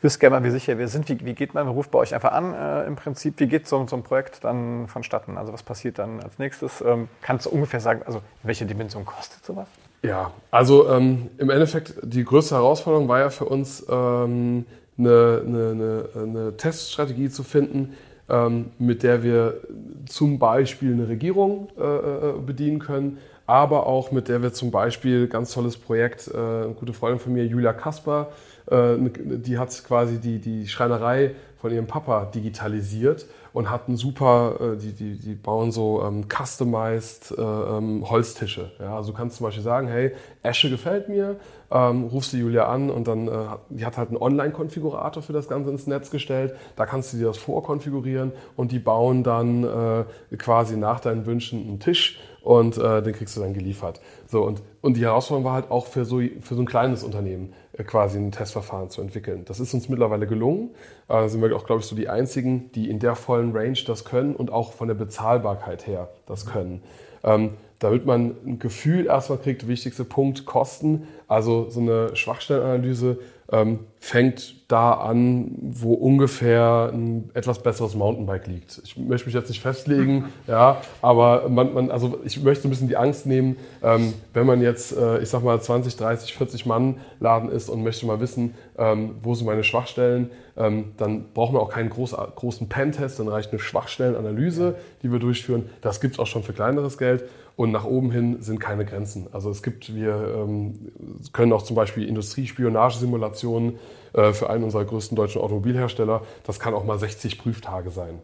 Wüsst gerne mal, wie sicher wir sind. Wie, wie geht man? Man ruft bei euch einfach an äh, im Prinzip. Wie geht so, so ein Projekt dann vonstatten? Also was passiert dann als nächstes? Ähm, kannst du ungefähr sagen, also welche Dimension kostet sowas? Ja, also ähm, im Endeffekt die größte Herausforderung war ja für uns ähm, eine, eine, eine, Teststrategie zu finden, ähm, mit der wir zum Beispiel eine Regierung äh, äh, bedienen können, aber auch mit der wir zum Beispiel ganz tolles Projekt, äh, eine gute Freundin von mir, Julia Kasper, äh, die hat quasi die, die Schreinerei von ihrem Papa digitalisiert und hatten super, äh, die, die, die bauen so ähm, customized äh, ähm, Holztische. Ja? Also du kannst zum Beispiel sagen, hey, Esche gefällt mir, ähm, rufst du Julia an und dann, äh, die hat halt einen Online-Konfigurator für das Ganze ins Netz gestellt. Da kannst du dir das vorkonfigurieren und die bauen dann äh, quasi nach deinen Wünschen einen Tisch und äh, den kriegst du dann geliefert. So, und, und die Herausforderung war halt auch für so, für so ein kleines Unternehmen quasi ein Testverfahren zu entwickeln. Das ist uns mittlerweile gelungen. Da äh, sind wir auch, glaube ich, so die einzigen, die in der vollen Range das können und auch von der Bezahlbarkeit her das können. Ähm, damit man ein Gefühl erstmal kriegt, wichtigste Punkt, Kosten. Also so eine Schwachstellenanalyse ähm, fängt da an, wo ungefähr ein etwas besseres Mountainbike liegt. Ich möchte mich jetzt nicht festlegen, ja, aber man, man, also ich möchte ein bisschen die Angst nehmen, ähm, wenn man jetzt, äh, ich sag mal, 20, 30, 40 Mann Laden ist und möchte mal wissen, ähm, wo sind meine Schwachstellen, ähm, dann brauchen wir auch keinen groß, großen Pentest, dann reicht eine Schwachstellenanalyse, die wir durchführen. Das gibt es auch schon für kleineres Geld. Und nach oben hin sind keine Grenzen. Also es gibt, wir ähm, können auch zum Beispiel Industriespionagesimulationen äh, für einen unserer größten deutschen Automobilhersteller. Das kann auch mal 60 Prüftage sein.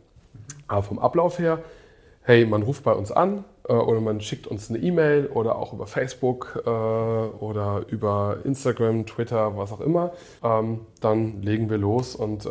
Aber vom Ablauf her, hey, man ruft bei uns an äh, oder man schickt uns eine E-Mail oder auch über Facebook äh, oder über Instagram, Twitter, was auch immer. Ähm, dann legen wir los und äh,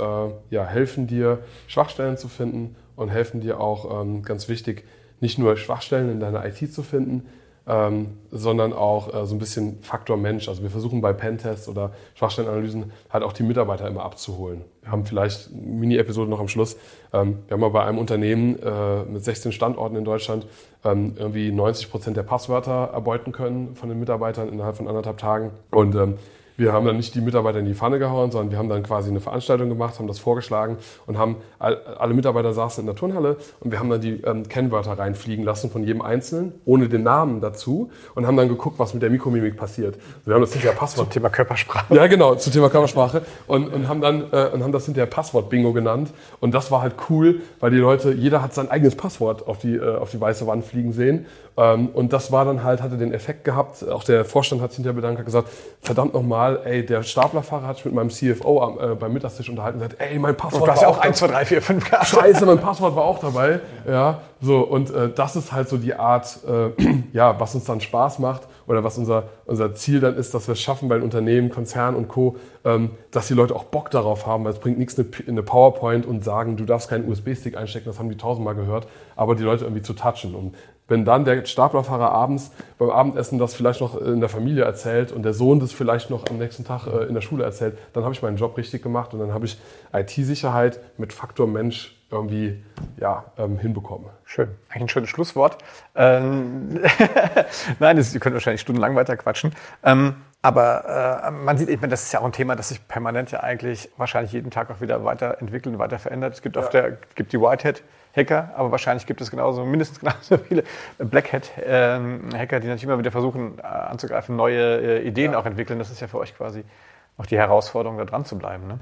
ja, helfen dir, Schwachstellen zu finden und helfen dir auch, ähm, ganz wichtig, nicht nur Schwachstellen in deiner IT zu finden, ähm, sondern auch äh, so ein bisschen Faktor Mensch. Also wir versuchen bei Pentests oder Schwachstellenanalysen halt auch die Mitarbeiter immer abzuholen. Wir haben vielleicht eine Mini-Episode noch am Schluss. Ähm, wir haben mal bei einem Unternehmen äh, mit 16 Standorten in Deutschland ähm, irgendwie 90 Prozent der Passwörter erbeuten können von den Mitarbeitern innerhalb von anderthalb Tagen. Und ähm, wir haben dann nicht die Mitarbeiter in die Pfanne gehauen, sondern wir haben dann quasi eine Veranstaltung gemacht, haben das vorgeschlagen und haben alle Mitarbeiter saßen in der Turnhalle und wir haben dann die ähm, Kennwörter reinfliegen lassen von jedem Einzelnen, ohne den Namen dazu und haben dann geguckt, was mit der Mikromimik passiert. Wir haben das hinterher Passwort. Zum Thema Körpersprache. Ja, genau, zum Thema Körpersprache und, und haben dann äh, und haben das hinterher Passwort-Bingo genannt und das war halt cool, weil die Leute, jeder hat sein eigenes Passwort auf die, äh, auf die weiße Wand fliegen sehen ähm, und das war dann halt, hatte den Effekt gehabt, auch der Vorstand hat sich hinterher bedankt, hat gesagt, verdammt nochmal, ey, der Staplerfahrer hat sich mit meinem CFO am, äh, beim Mittagstisch unterhalten und gesagt, ey, mein Passwort und du hast ja auch 1, 2, 3, 4, 5 gehabt. Scheiße, mein Passwort war auch dabei. Ja, so, und äh, das ist halt so die Art, äh, ja, was uns dann Spaß macht oder was unser, unser Ziel dann ist, dass wir es schaffen bei Unternehmen, Konzernen und Co., ähm, dass die Leute auch Bock darauf haben, weil es bringt nichts, eine, eine PowerPoint und sagen, du darfst keinen USB-Stick einstecken, das haben die tausendmal gehört, aber die Leute irgendwie zu touchen. Und wenn dann der Staplerfahrer abends beim Abendessen das vielleicht noch in der Familie erzählt und der Sohn das vielleicht noch am nächsten Tag äh, in der Schule erzählt, dann habe ich meinen Job richtig gemacht und dann habe ich IT-Sicherheit mit Faktor Mensch irgendwie ja, ähm, hinbekommen. Schön. Eigentlich ein schönes Schlusswort. Ähm Nein, das, ihr könnt wahrscheinlich stundenlang weiter quatschen. Ähm, Aber äh, man sieht, ich meine, das ist ja auch ein Thema, das sich permanent ja eigentlich wahrscheinlich jeden Tag auch wieder weiterentwickelt und weiter verändert. Es gibt, ja. auf der, gibt die Whitehead, Hacker, aber wahrscheinlich gibt es genauso, mindestens genauso viele Black Hat-Hacker, ähm, die natürlich immer wieder versuchen äh, anzugreifen, neue äh, Ideen ja. auch entwickeln. Das ist ja für euch quasi auch die Herausforderung, da dran zu bleiben. Ne?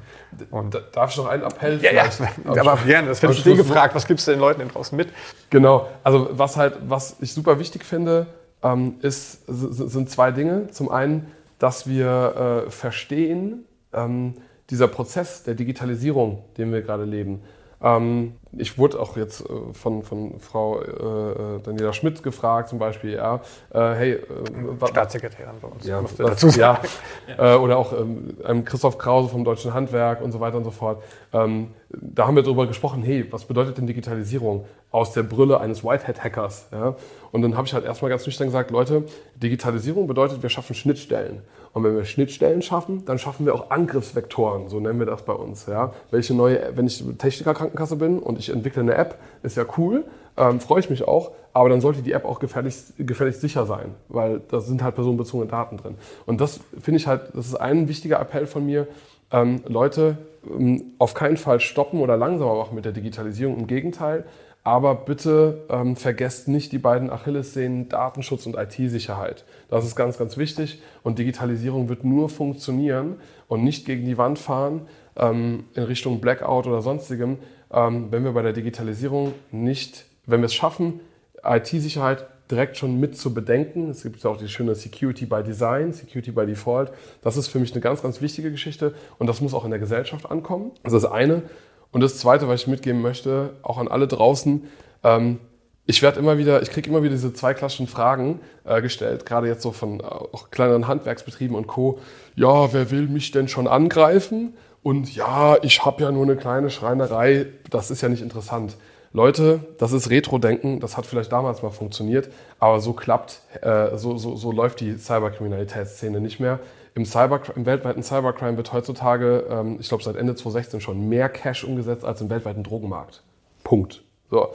Und Darf ich noch einen Appell? Ja, ja, aber gerne, das ich dir gefragt. Was gibst du den Leuten draußen mit? Genau, also was halt, was ich super wichtig finde, ähm, ist, sind zwei Dinge. Zum einen, dass wir äh, verstehen, ähm, dieser Prozess der Digitalisierung, den wir gerade leben, ähm, ich wurde auch jetzt äh, von, von Frau äh, äh Daniela Schmidt gefragt, zum Beispiel, ja, äh, hey, äh, Staatssekretärin bei uns, ja, musste dazu sagen. Ja, äh, oder auch ähm, Christoph Krause vom Deutschen Handwerk und so weiter und so fort. Ähm, da haben wir darüber gesprochen, hey, was bedeutet denn Digitalisierung aus der Brille eines Whitehead-Hackers? Ja? Und dann habe ich halt erstmal ganz nüchtern gesagt, Leute, Digitalisierung bedeutet, wir schaffen Schnittstellen. Und wenn wir Schnittstellen schaffen, dann schaffen wir auch Angriffsvektoren, so nennen wir das bei uns. Ja? Welche neue, wenn ich Techniker-Krankenkasse bin und ich entwickle eine App, ist ja cool, ähm, freue ich mich auch, aber dann sollte die App auch gefährlich, gefährlich sicher sein, weil da sind halt personenbezogene Daten drin. Und das finde ich halt, das ist ein wichtiger Appell von mir, ähm, Leute ähm, auf keinen Fall stoppen oder langsamer machen mit der Digitalisierung, im Gegenteil, aber bitte ähm, vergesst nicht die beiden Achillessehnen Datenschutz und IT-Sicherheit. Das ist ganz, ganz wichtig. Und Digitalisierung wird nur funktionieren und nicht gegen die Wand fahren ähm, in Richtung Blackout oder sonstigem, ähm, wenn wir bei der Digitalisierung nicht, wenn wir es schaffen, IT-Sicherheit direkt schon mit zu bedenken. Es gibt auch die schöne Security by Design, Security by Default. Das ist für mich eine ganz, ganz wichtige Geschichte und das muss auch in der Gesellschaft ankommen. Das ist das eine. Und das Zweite, was ich mitgeben möchte, auch an alle draußen, ähm, ich werde immer wieder, ich kriege immer wieder diese zwei klassischen Fragen äh, gestellt, gerade jetzt so von äh, auch kleineren Handwerksbetrieben und Co. Ja, wer will mich denn schon angreifen? Und ja, ich habe ja nur eine kleine Schreinerei, das ist ja nicht interessant. Leute, das ist Retro-Denken, das hat vielleicht damals mal funktioniert, aber so klappt, äh, so, so, so läuft die Cyberkriminalitätsszene nicht mehr. Im, Cyber, im weltweiten Cybercrime wird heutzutage, ähm, ich glaube seit Ende 2016 schon mehr Cash umgesetzt als im weltweiten Drogenmarkt. Punkt. So.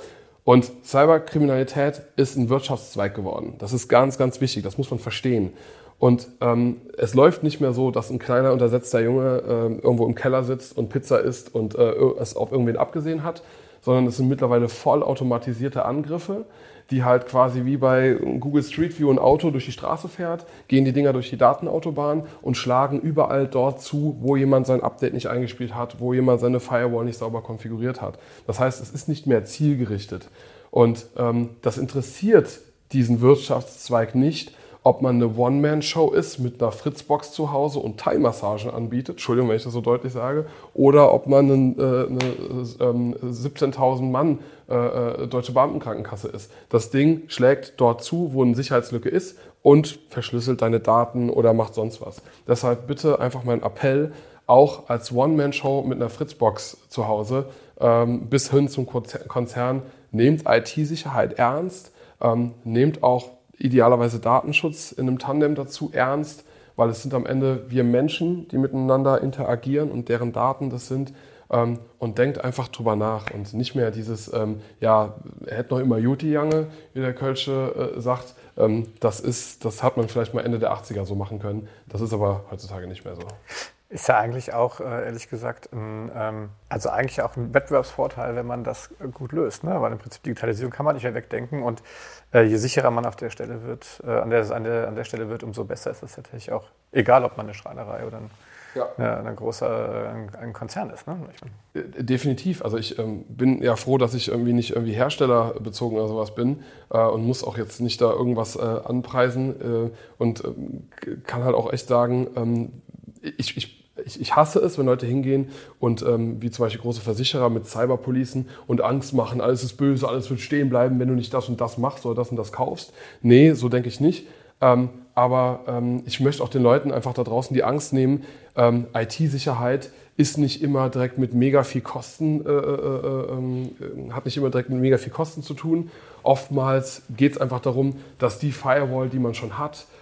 Und Cyberkriminalität ist ein Wirtschaftszweig geworden. Das ist ganz, ganz wichtig. Das muss man verstehen. Und ähm, es läuft nicht mehr so, dass ein kleiner untersetzter Junge äh, irgendwo im Keller sitzt und Pizza isst und äh, es auf irgendwen abgesehen hat, sondern es sind mittlerweile vollautomatisierte Angriffe, die halt quasi wie bei Google Street View ein Auto durch die Straße fährt, gehen die Dinger durch die Datenautobahn und schlagen überall dort zu, wo jemand sein Update nicht eingespielt hat, wo jemand seine Firewall nicht sauber konfiguriert hat. Das heißt, es ist nicht mehr zielgerichtet. Und ähm, das interessiert diesen Wirtschaftszweig nicht, ob man eine One-Man-Show ist mit einer Fritzbox zu Hause und Thai-Massagen anbietet, Entschuldigung, wenn ich das so deutlich sage, oder ob man eine, äh, eine äh, 17.000 Mann äh, äh, Deutsche Beamtenkrankenkasse ist. Das Ding schlägt dort zu, wo eine Sicherheitslücke ist und verschlüsselt deine Daten oder macht sonst was. Deshalb bitte einfach mein Appell, auch als One-Man-Show mit einer Fritzbox zu Hause ähm, bis hin zum Konzern, nehmt IT-Sicherheit ernst, ähm, nehmt auch idealerweise Datenschutz in einem Tandem dazu ernst, weil es sind am Ende wir Menschen, die miteinander interagieren und deren Daten das sind. Ähm, und denkt einfach drüber nach und nicht mehr dieses, ähm, ja, er hätte noch immer Juti Jange, wie der Kölsche äh, sagt. Ähm, das, ist, das hat man vielleicht mal Ende der 80er so machen können. Das ist aber heutzutage nicht mehr so. Ist ja eigentlich auch, äh, ehrlich gesagt, ein, ähm, also eigentlich auch ein Wettbewerbsvorteil, wenn man das gut löst. Ne? Weil im Prinzip Digitalisierung kann man nicht mehr wegdenken und je sicherer man auf der Stelle wird, äh, an, der, an, der, an der Stelle wird, umso besser ist das natürlich auch. Egal, ob man eine Schreinerei oder ein, ja. eine, eine große, ein, ein, Konzern ist. Ne? Definitiv. Also ich ähm, bin ja froh, dass ich irgendwie nicht irgendwie herstellerbezogen oder sowas bin äh, und muss auch jetzt nicht da irgendwas äh, anpreisen und ähm, kann halt auch echt sagen, ähm, ich, ich ich, ich, hasse es, wenn Leute hingehen und ähm, wie zum Beispiel große Versicherer mit Cyberpolicen und Angst machen, alles ist böse, alles wird stehen bleiben, wenn du nicht das und das machst oder das und das kaufst. Nee, so denke ich nicht. Ähm, aber ähm, ich möchte auch den Leuten einfach da draußen die Angst nehmen, ähm, IT-Sicherheit ist nicht immer direkt mit mega viel Kosten, äh, äh, äh, ähm, hat nicht immer direkt mit mega viel Kosten zu tun. Oftmals geht es einfach darum, dass die Firewall, die man schon hat, äh,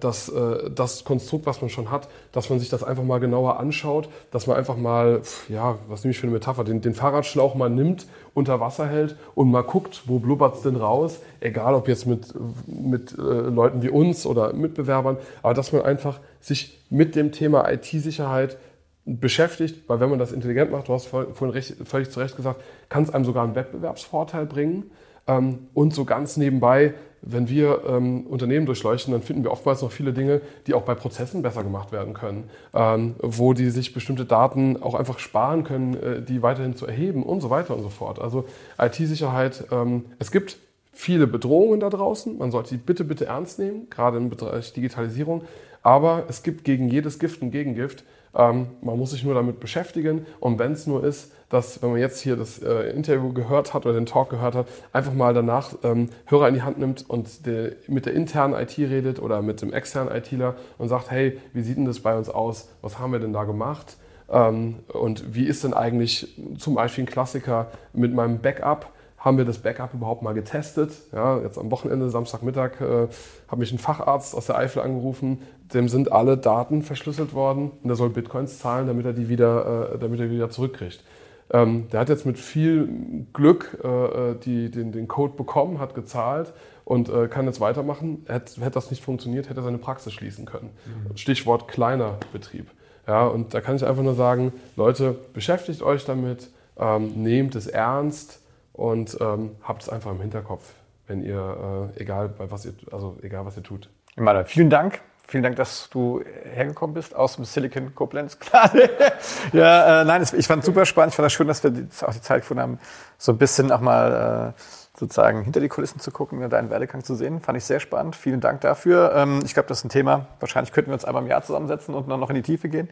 dass äh, das Konstrukt, was man schon hat, dass man sich das einfach mal genauer anschaut, dass man einfach mal, ja, was nehme ich für eine Metapher, den, den Fahrradschlauch mal nimmt, unter Wasser hält und mal guckt, wo blubbert es denn raus, egal ob jetzt mit, mit äh, Leuten wie uns oder Mitbewerbern, aber dass man einfach sich mit dem Thema IT-Sicherheit beschäftigt, weil wenn man das intelligent macht, du hast vorhin recht, völlig zu Recht gesagt, kann es einem sogar einen Wettbewerbsvorteil bringen. Ähm, und so ganz nebenbei, wenn wir ähm, Unternehmen durchleuchten, dann finden wir oftmals noch viele Dinge, die auch bei Prozessen besser gemacht werden können, ähm, wo die sich bestimmte Daten auch einfach sparen können, äh, die weiterhin zu erheben und so weiter und so fort. Also IT-Sicherheit, ähm, es gibt viele Bedrohungen da draußen, man sollte die bitte, bitte ernst nehmen, gerade im Bereich Digitalisierung, aber es gibt gegen jedes Gift ein Gegengift ähm, man muss sich nur damit beschäftigen und wenn es nur ist, dass, wenn man jetzt hier das äh, Interview gehört hat oder den Talk gehört hat, einfach mal danach ähm, Hörer in die Hand nimmt und de, mit der internen IT redet oder mit dem externen ITler und sagt, hey, wie sieht denn das bei uns aus? Was haben wir denn da gemacht? Ähm, und wie ist denn eigentlich zum Beispiel ein Klassiker mit meinem Backup? Haben wir das Backup überhaupt mal getestet. Ja, jetzt am Wochenende, Samstagmittag, äh, hat mich ein Facharzt aus der Eifel angerufen. Dem sind alle Daten verschlüsselt worden und er soll Bitcoins zahlen, damit er die wieder, äh, damit er wieder zurückkriegt. Ähm, der hat jetzt mit viel Glück äh, äh die, den, den Code bekommen, hat gezahlt und äh, kann jetzt weitermachen. Hätte, hätte das nicht funktioniert, hätte er seine Praxis schließen können. Mhm. Stichwort kleiner Betrieb. Ja, und da kann ich einfach nur sagen, Leute, beschäftigt euch damit, ähm, nehmt es ernst, und ähm, habt es einfach im Hinterkopf, wenn ihr, äh, egal bei was ihr, also egal was ihr tut. Imada, vielen Dank. Vielen Dank, dass du hergekommen bist aus dem Silicon Koblenz gerade. ja, äh, nein, ich fand es super spannend. Ich fand es schön, dass wir auch die Zeit gefunden haben, so ein bisschen auch mal äh, sozusagen hinter die Kulissen zu gucken, deinen Werdegang zu sehen. Fand ich sehr spannend. Vielen Dank dafür. Ähm, ich glaube, das ist ein Thema. Wahrscheinlich könnten wir uns einmal im Jahr zusammensetzen und dann noch in die Tiefe gehen.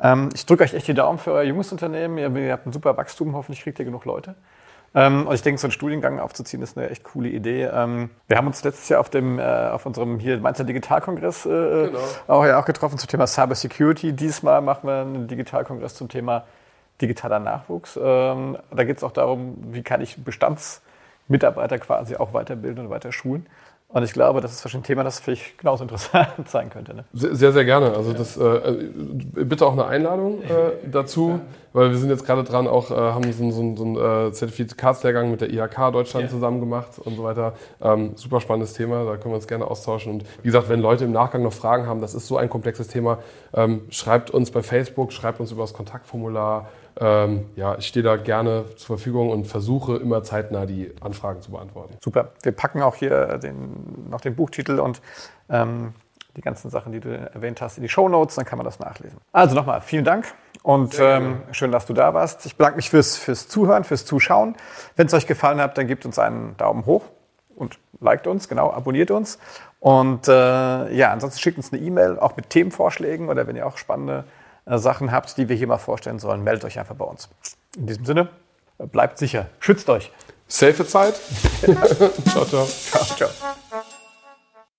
Ähm, ich drücke euch echt die Daumen für euer junges Unternehmen. Ihr, ihr habt ein super Wachstum. Hoffentlich kriegt ihr genug Leute. Ähm, und ich denke, so einen Studiengang aufzuziehen, ist eine echt coole Idee. Ähm, wir haben uns letztes Jahr auf dem, äh, auf unserem hier Mainzer Digitalkongress äh, genau. auch, ja, auch getroffen zum Thema Cyber Security. Diesmal machen wir einen Digitalkongress zum Thema digitaler Nachwuchs. Ähm, da geht es auch darum, wie kann ich Bestandsmitarbeiter quasi auch weiterbilden und weiter schulen. Und ich glaube, das ist wahrscheinlich ein Thema, das vielleicht genauso interessant sein könnte. Ne? Sehr, sehr gerne. Also das, äh, bitte auch eine Einladung äh, dazu, weil wir sind jetzt gerade dran, auch äh, haben so, so, so einen äh, Zertifikatslehrgang mit der IHK Deutschland ja. zusammen gemacht und so weiter. Ähm, super spannendes Thema, da können wir uns gerne austauschen. Und wie gesagt, wenn Leute im Nachgang noch Fragen haben, das ist so ein komplexes Thema, ähm, schreibt uns bei Facebook, schreibt uns über das Kontaktformular ähm, ja, ich stehe da gerne zur Verfügung und versuche immer zeitnah die Anfragen zu beantworten. Super. Wir packen auch hier den, noch den Buchtitel und ähm, die ganzen Sachen, die du erwähnt hast, in die Show Notes, dann kann man das nachlesen. Also nochmal, vielen Dank und ähm, schön, dass du da warst. Ich bedanke mich fürs, fürs Zuhören, fürs Zuschauen. Wenn es euch gefallen hat, dann gebt uns einen Daumen hoch und liked uns, genau, abonniert uns. Und äh, ja, ansonsten schickt uns eine E-Mail, auch mit Themenvorschlägen oder wenn ihr auch spannende Sachen habt, die wir hier mal vorstellen sollen, meldet euch einfach bei uns. In diesem Sinne, bleibt sicher, schützt euch. Safe Zeit. ciao, ciao. ciao, ciao.